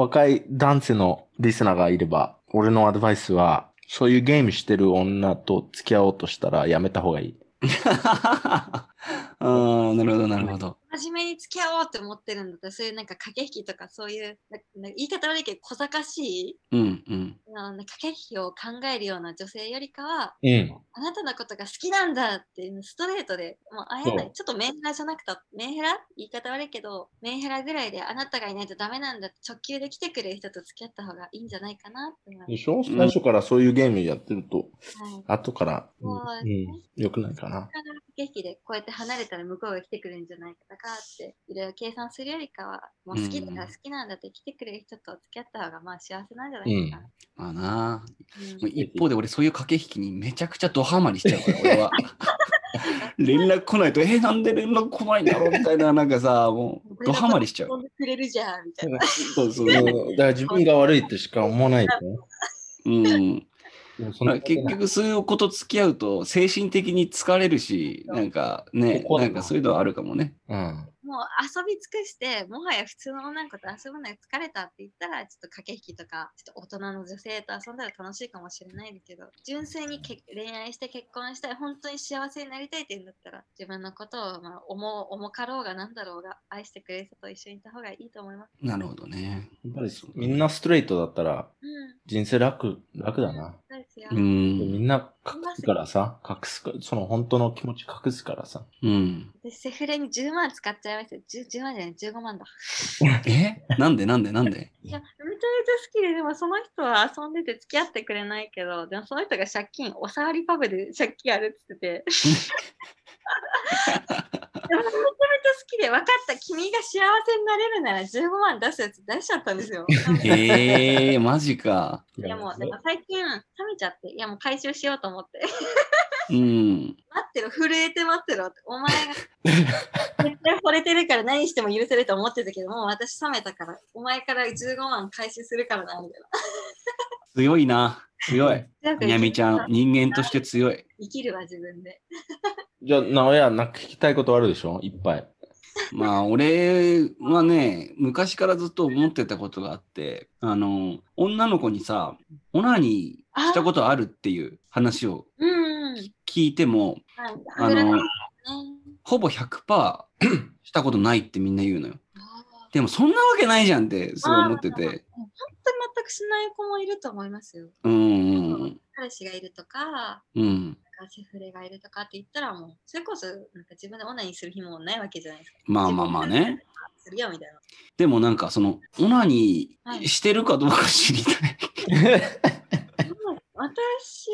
若い男性のリスナーがいれば、俺のアドバイスは、そういうゲームしてる女と付き合おうとしたらやめた方がいい。あ (laughs) あ、なるほど、なるほど。真面目に付き合おうって思ってるんだったら、そういうなんか駆け引きとか、そういう、言い方悪いけど、小賢しい、うんうん。あの駆け引きを考えるような女性よりかは、うん。あなたのことが好きなんだっていうのストレートで、もう会えなそい。ちょっとメンヘラじゃなくた、メンヘラ？言い方悪いけど、メンヘラぐらいであなたがいないとダメなんだって直球で来てくれる人と付き合った方がいいんじゃないかなってで。しょ？最初からそういうゲームやってると、はい。後から、うんそうん、良くないかな。駆け引きでこうやって離れたら向こうが来てくれるんじゃないかとかっていろいろ計算するよりかはもう好きだから好きなんだって来てくれる人と付き合った方がまあ幸せなんじゃないかな。まあな。うん一方で俺そういう駆け引きにめちゃくちゃドハマりしちゃうから、俺は。(laughs) 連絡来ないと、え、なんで連絡来ないんだろうみたいな、なんかさ、もうドハマりしちゃう。飛んでくれるじゃんみたいな。そうそう。うんだから自分が悪いってしか思わないよね。うん。結局そういうこと付き合うと精神的に疲れるし、なんかね、なんかそういうのはあるかもね。うん。もう遊び尽くして、もはや普通の女の子と遊ぶのが疲れたって言ったら、ちょっと駆け引きとか、ちょっと大人の女性と遊んだら楽しいかもしれないですけど、純粋にけ恋愛して結婚したい、本当に幸せになりたいって言うんだったら、自分のことを、まあ、重重かろうがなんだろうが、愛してくれる人と一緒にいた方がいいと思います。なるほどね。やっぱりみんなストレートだったらうん、人生楽、楽だな。そうですよ。うみん。んな隠すからさ、隠すか、その本当の気持ち隠すからさ。うん。でセフレに10万使っちゃいましたよ。10, 10万じゃない、15万だ。え？なんで？なんで？なんで？いや、めちゃめちゃ好きで、でもその人は遊んでて付き合ってくれないけど、でもその人が借金、おさわりパブで借金あるって言ってて。(laughs) でもめちゃめちゃ好きで、分かった、君が幸せになれるなら15万出すやつ出しちゃったんですよ。(laughs) えー、マジか。いやもう、でも最近、冷めちゃって、いやもう回収しようと思って。うん。待ってろ、震えて待ってろって、お前が絶対惚れてるから何しても許せると思ってたけど、もう私冷めたから、お前から15万回収するからな、みたいな。強いな。強い。(laughs) みやみちゃん、人間として強い。生きるわ、自分で。(laughs) じゃあ、なおや、なんか聞きたいことあるでしょ？いっぱい。まあ、俺はね、昔からずっと思ってたことがあって、あの、女の子にさ、オナニーしたことあるっていう話をうん。聞いても、はい。あのほぼ100%したことないってみんな言うのよ。でもそんなわけないじゃんってすごい思ってて。本当に全くしない子もいると思いますよ。うんうん彼氏がいるとか、うん。うん。なんかセフレがいるとかって言ったらもう、それこそなんか自分でオナニーする日もないわけじゃないですか。まあまあまあね。するよみたいな。でもなんかその、オナニーしてるかどうか知りたい。(laughs) 私、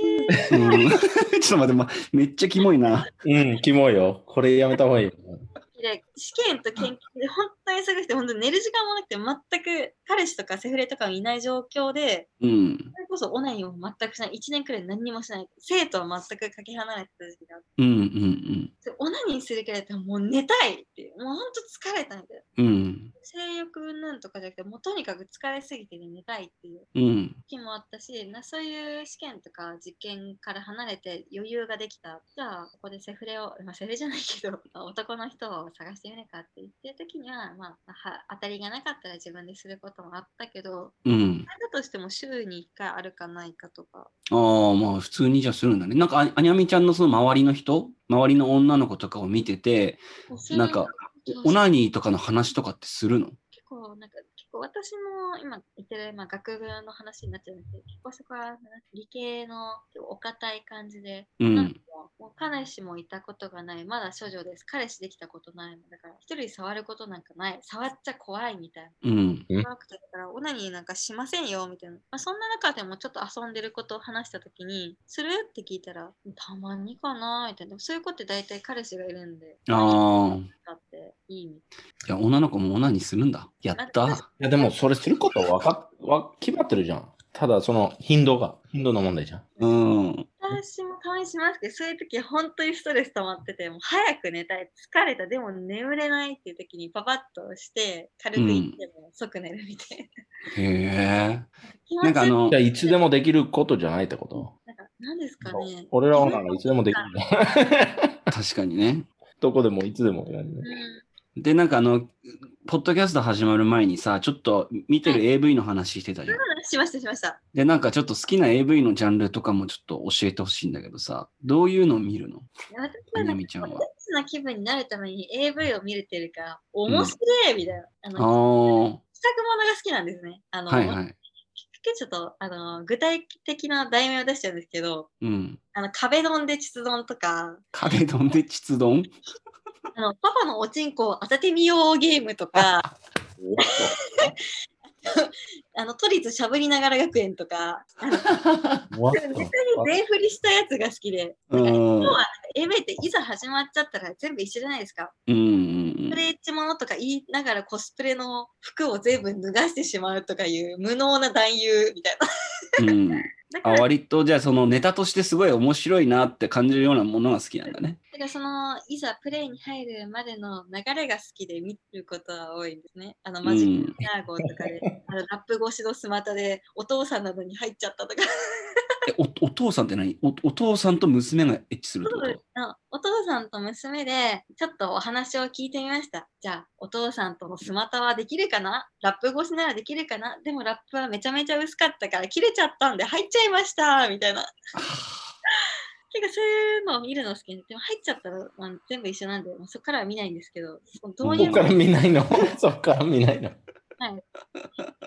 うん、(laughs) ちょっと待って、ま、めっちゃキモいな。うん、キモいよ。これやめた方がいいよ。(laughs) で試験と研究で本当に忙しくて、本当に寝る時間もなくて、全く彼氏とかセフレとかがいない状況で、うん。それこそオナニーを全くしない、1年くらい何にもしない、生徒は全くかけ離れてた時期があって、うんうんでオナニーするくらいだったらもう寝たいっていう、もう本当疲れたみたいな。うん。うん。性欲なんとかじゃなくて、もうとにかく疲れすぎて寝たいっていううん。時もあったし、なそういう試験とか実験から離れて余裕ができた。じゃあ、ここでセフレを、まあ、セフレじゃないけど、男の人を探してみるかって言ってる時には、まあ、は当たりがなかったら自分ですることもあったけど、うん。だとしても週に1回あるかないかとか、ああ、まあ普通にじゃあするんだね。なんかあ、あにゃみちゃんのその周りの人、周りの女の子とかを見てて、なんか、オナニーとかの話とかってするの？結構なんか結構私も今言ってる、まあ、学部の話になっちゃうんですけど、結構そこは理系のお堅い感じで、うんもう彼氏もいたことがない、まだ処女です、彼氏できたことない、だから一人触ることなんかない、触っちゃ怖いみたいな。うん。うん怖くてだから、オナニーなんかしませんよみたいな。まあ、そんな中でもちょっと遊んでることを話したときに、する？って聞いたら、たまにかなみたいな。そういう子って大体彼氏がいるんで、ああ。だっていいみたいいや、女の子もオナニーするんだ。やった。いや、でもそれすることわかっ、わ、決まってるじゃん。ただその頻度が、頻度の問題じゃん。うん。な。私もたまにしますけど、そういう時本当にストレス溜まってて、もう早く寝たい、疲れた、でも眠れないっていう時にパパッとして、軽く言っても即寝るみたいな。へえ。気持ちなんかあのじゃあ、いつでもできることじゃないってこと？なんか何ですかね。俺らはなんかいつでもできる。(laughs) 確かにね。どこでもいつでもやるね。うんで、なんかあの、ポッドキャスト始まる前にさ、ちょっと見てる AV の話してたじゃん。しましたしました。で、なんかちょっと好きな AV のジャンルとかもちょっと教えてほしいんだけどさ、どういうのを見るの？私はみなみちゃんは。な気分になるために AV を見れてるから、面白いみたいな。ああの、ー、試作物が好きなんですね。あの、はいはい。ちょっとあの具体的な題名を出しちゃうんですけど、うん。あの壁ドンで膣ドンとか、壁ドンで膣ドン？あのパパのおちんこを当ててみようゲームとか、(laughs) あの都立しゃぶりながら学園とか、あのわネタに全振りしたやつが好きで、うなんか要ん。は AV っていざ始まっちゃったら全部一緒じゃないですか。うんうんストレッチものとか言いながらコスプレの服を全部脱がしてしまうとかいう無能な男優みたいな。うん。うん。あ、だから割とじゃあそのネタとしてすごい面白いなって感じるようなものが好きなんだね。だからそのいざプレイに入るまでの流れが好きで見ることは多いんですね。あのマジックナーゴとかで、あのラップ越しのスマタでお父さんなどに入っちゃったとかえおお父さんって何？おお父さんと娘がエッチするってこと？あお父さんと娘でちょっとお話を聞いてみました。じゃあお父さんとのスマタはできるかな？ラップ越しならできるかな？でもラップはめちゃめちゃ薄かったから切れちゃったんで入っちゃいましたみたいな。結構 (laughs) そういうのを見るの好きで、でも入っちゃったら、まあ、全部一緒なんで、まあ、そこからは見ないんですけど、どういうそこから見ないの？(laughs) そこから見ないの？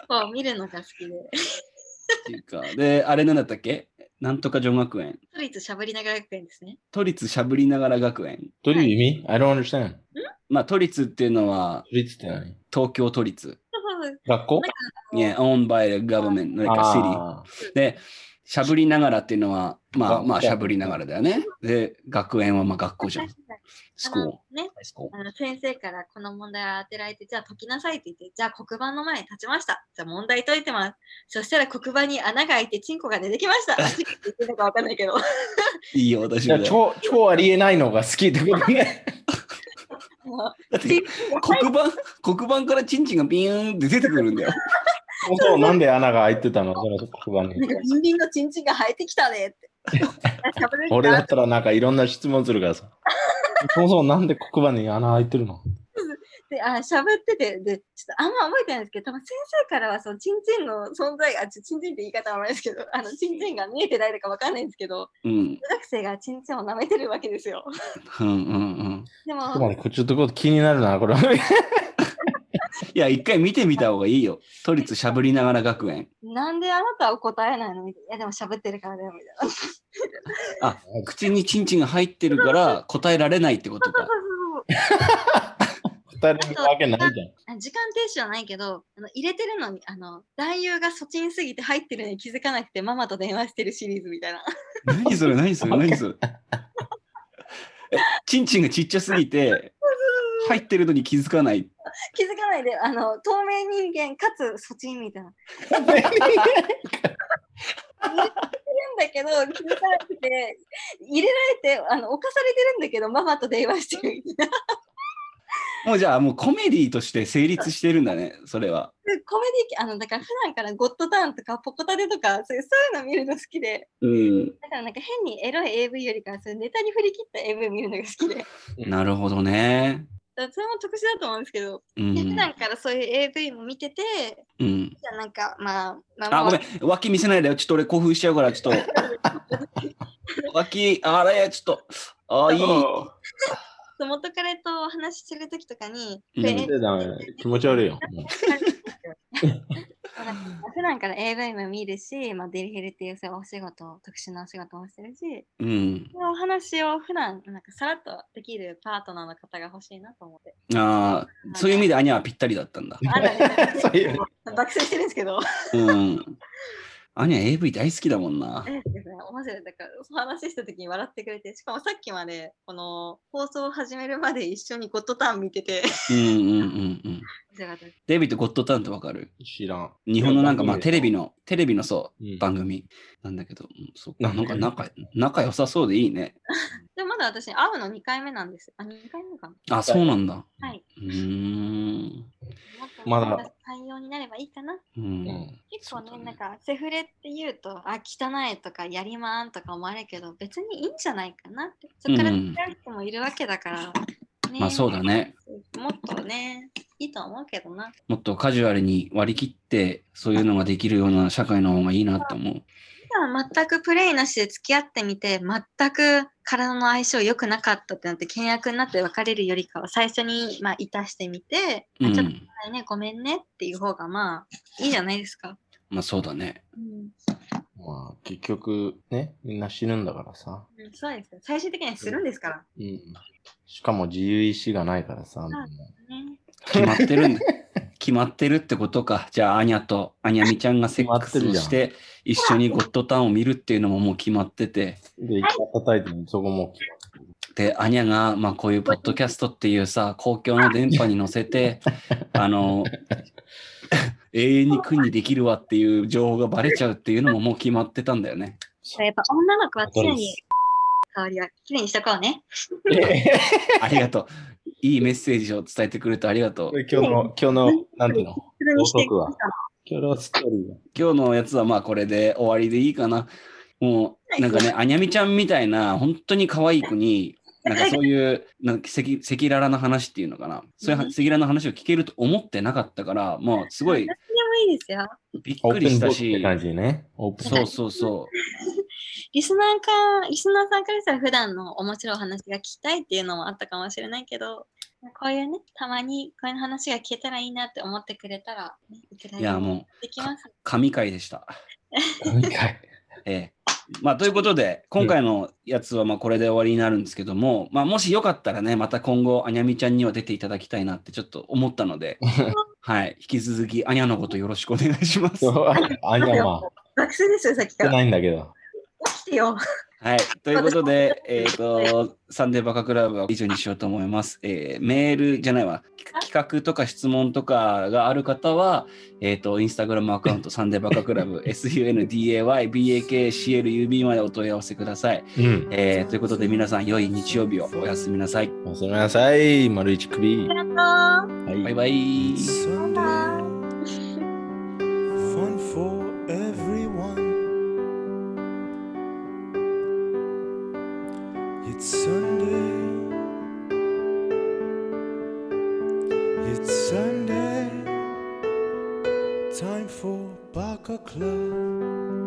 のを見るのが好きで、っていうか。で、あれなんだったっけ？なんとか女学園。都立しゃぶりながら学園ですね。都立しゃぶりながら学園。どういう意味 ?I don't understand. まあ都立っていうのは都立って何？東京都立。学校？Yeah, owned by the government, like a city. あで、しゃぶりながらっていうのは、まあ学まあしゃぶりながらだよね。で、学園はまあ学校じゃん。スコールあの。ね、あの先生からこの問題を当てられて、じゃあ解きなさいって言って、じゃあ黒板の前に立ちました。じゃあ問題解いてます。そしたら黒板に穴が開いてチンコが出てきました。(laughs) 言ってるのかわかんないけど。いいよ、私じゃあもだよ。超、超ありえないのが好きってことね。あ (laughs) のだって黒板、黒板からチンチンがビーンって出てくるんだよ。そうそう、なんで穴が開いてたの？その黒板になん。かビンビンのチンチンが生えてきたねって。(laughs) 俺だったらなんかいろんな質問するからさ。そもそもなんで黒板に穴開いてるの？で、あ、喋ってて、で、ちょっとあんま覚えてないんですけど、多分先生からは、その、チンチンの存在が、ちょチンチンって言い方はあんまりですけど、あの、チンチンが見えてないのかわかんないんですけど、うん。中学生がチンチンを舐めてるわけですよ。うんうんうん。でも、これちょっとこと気になるな、これ。いや、一回見てみた方がいいよ。都立しゃぶりながら学園。なんであなたは答えないの？みたいな。いや、でも喋ってるからだよ、みたいな。あ、口にチンチンが入ってるから答えられないってことか。答えれるわけないじゃん。あ時間停止はないけど、あの入れてるのに、あの、男優がそちんすぎて入ってるのに気づかなくて、ママと電話してるシリーズみたいな。何それ何それ何それえチンチンがちっちゃすぎて入ってるのに気づかない。気づかないで、あの、透明人間かつそちんみたいな。入れてるんだけど、気づかなくて、入れられて、あの、犯されてるんだけど、ママと電話してるみたいな。もうじゃあもうコメディとして成立してるんだね、それは。でコメディ、あの、だから普段からゴッドターンとかポコタデとか、そういうそういうの見るの好きで、うん。だからなんか変にエロい AV よりかは、そういうネタに振り切った AV 見るのが好きで、なるほどね。それも特殊だと思うんですけど、うでん普。段からそういう AV も見てて、うん、じゃあなんか、まあ、まあ、ごめん。脇見せないでよ。ちょっと俺興奮しちゃうから、ちょっと。(laughs) 脇、あれ、ちょっと。あ、いい。元彼とお話しするときとかに、うん気持ち悪いよ。(laughs) 普段から AV も見るし、まあ、デリヘルっていうそういうお仕事、特殊なお仕事もしてるし、うん。そのお話を普段なんかさらっとできるパートナーの方が欲しいなと思って。ああ、そういう意味でアニャはぴったりだったんだ。(laughs) そういう (laughs) 爆睡してるんですけど。うん。アニャ AV 大好きだもんな。えですね、面白い。だから、その話した時に笑ってくれて、しかもさっきまで、この放送を始めるまで一緒にゴッドタン見てて、うんうんうんうん。デイビッド・ゴッドタウンってわかる？知らん。日本のなんかまあテレビの、テレビのそう、うん番組なんだけど、うんそうななんか仲仲良さそうでいいね。でもまだ私、会うの2回目なんです。あ、2回目かな。あ、そうなんだ。はい。うーん。まだ対応になればいいかな。うんうん結構ね、そうだなんか、セフレって言うと、あ、汚いとか、やりまんとか思われるけど、別にいいんじゃないかなって。そこからうん使う人もいるわけだから、ねまあそうだね。もっとね、いいと思うけどな。もっとカジュアルに割り切って、そういうのができるような社会の方がいいなって思う。普段全くプレイなしで付き合ってみて、全く体の相性良くなかったってなって、契約になって別れるよりかは、最初に、まあ、いたしてみて、うんあちょっとね、ごめんねっていう方が、まあ、いいじゃないですか。まあそうだね。うん、まあ結局ね、みんな死ぬんだからさ。うんそうですよ。最終的にはするんですから。うん。しかも自由意志がないからさ。ね、決まってるんだ。決まってるってことか。じゃあ、アニャとアニャミちゃんがセックスをして、一緒にゴッドタウンを見るっていうのももう決まってて、で、一回叩いてみそこもで、アニャが、まあこういうポッドキャストっていうさ、公共の電波に乗せて、(laughs) あの、永遠に苦にできるわっていう情報がバレちゃうっていうのももう決まってたんだよね。やっぱ女の子は常に代わりはきれいにしとこうね。(laughs) ありがとう。いいメッセージを伝えてくれてありがとう。今日の、今日の、なんていうの？今日のストーリーは。今日のやつはまあこれで終わりでいいかな。もうなんかね、あにゃみちゃんみたいな本当に可愛い子に、なんかそういうなんか赤赤裸々な話っていうのかな。そういう赤裸々な話を聞けると思ってなかったから、もうすごい何でもいいですよ。びっくりしたし。ね。オープンそうそうそリスナーか、リスナーさんからしたら普段の面白い話が聞きたいっていうのもあったかもしれないけど、こういうね、たまにこういう話が聞けたらいいなって思ってくれたら、ね、いくらう。でもいやもできます。う神回でした。神回。(laughs) ええ。まあということで、今回のやつはまあこれで終わりになるんですけども、まあもしよかったらね、また今後、あにゃみちゃんには出ていただきたいなってちょっと思ったので、(laughs) はい。引き続き、あにゃのことよろしくお願いします。そうあんやま。(laughs) 学生ですよ、さっきから。ないんだけど。起きてよ。はい。ということで、(laughs) えっ、と、サンデーバカクラブは以上にしようと思います。えーメールじゃないわ、企画とか質問とかがある方は、えっ、と、インスタグラムアカウント、サンデーバカクラブ、(laughs) SUNDAYBAKCLUB までお問い合わせください。うん。えーということで、皆さん、良い日曜日をおやすみなさい。おやすみなさい。丸一首。ありがとう。はいバイバイ。It's Sunday, fun for It's Sunday, it's Sunday, time for Baka Club.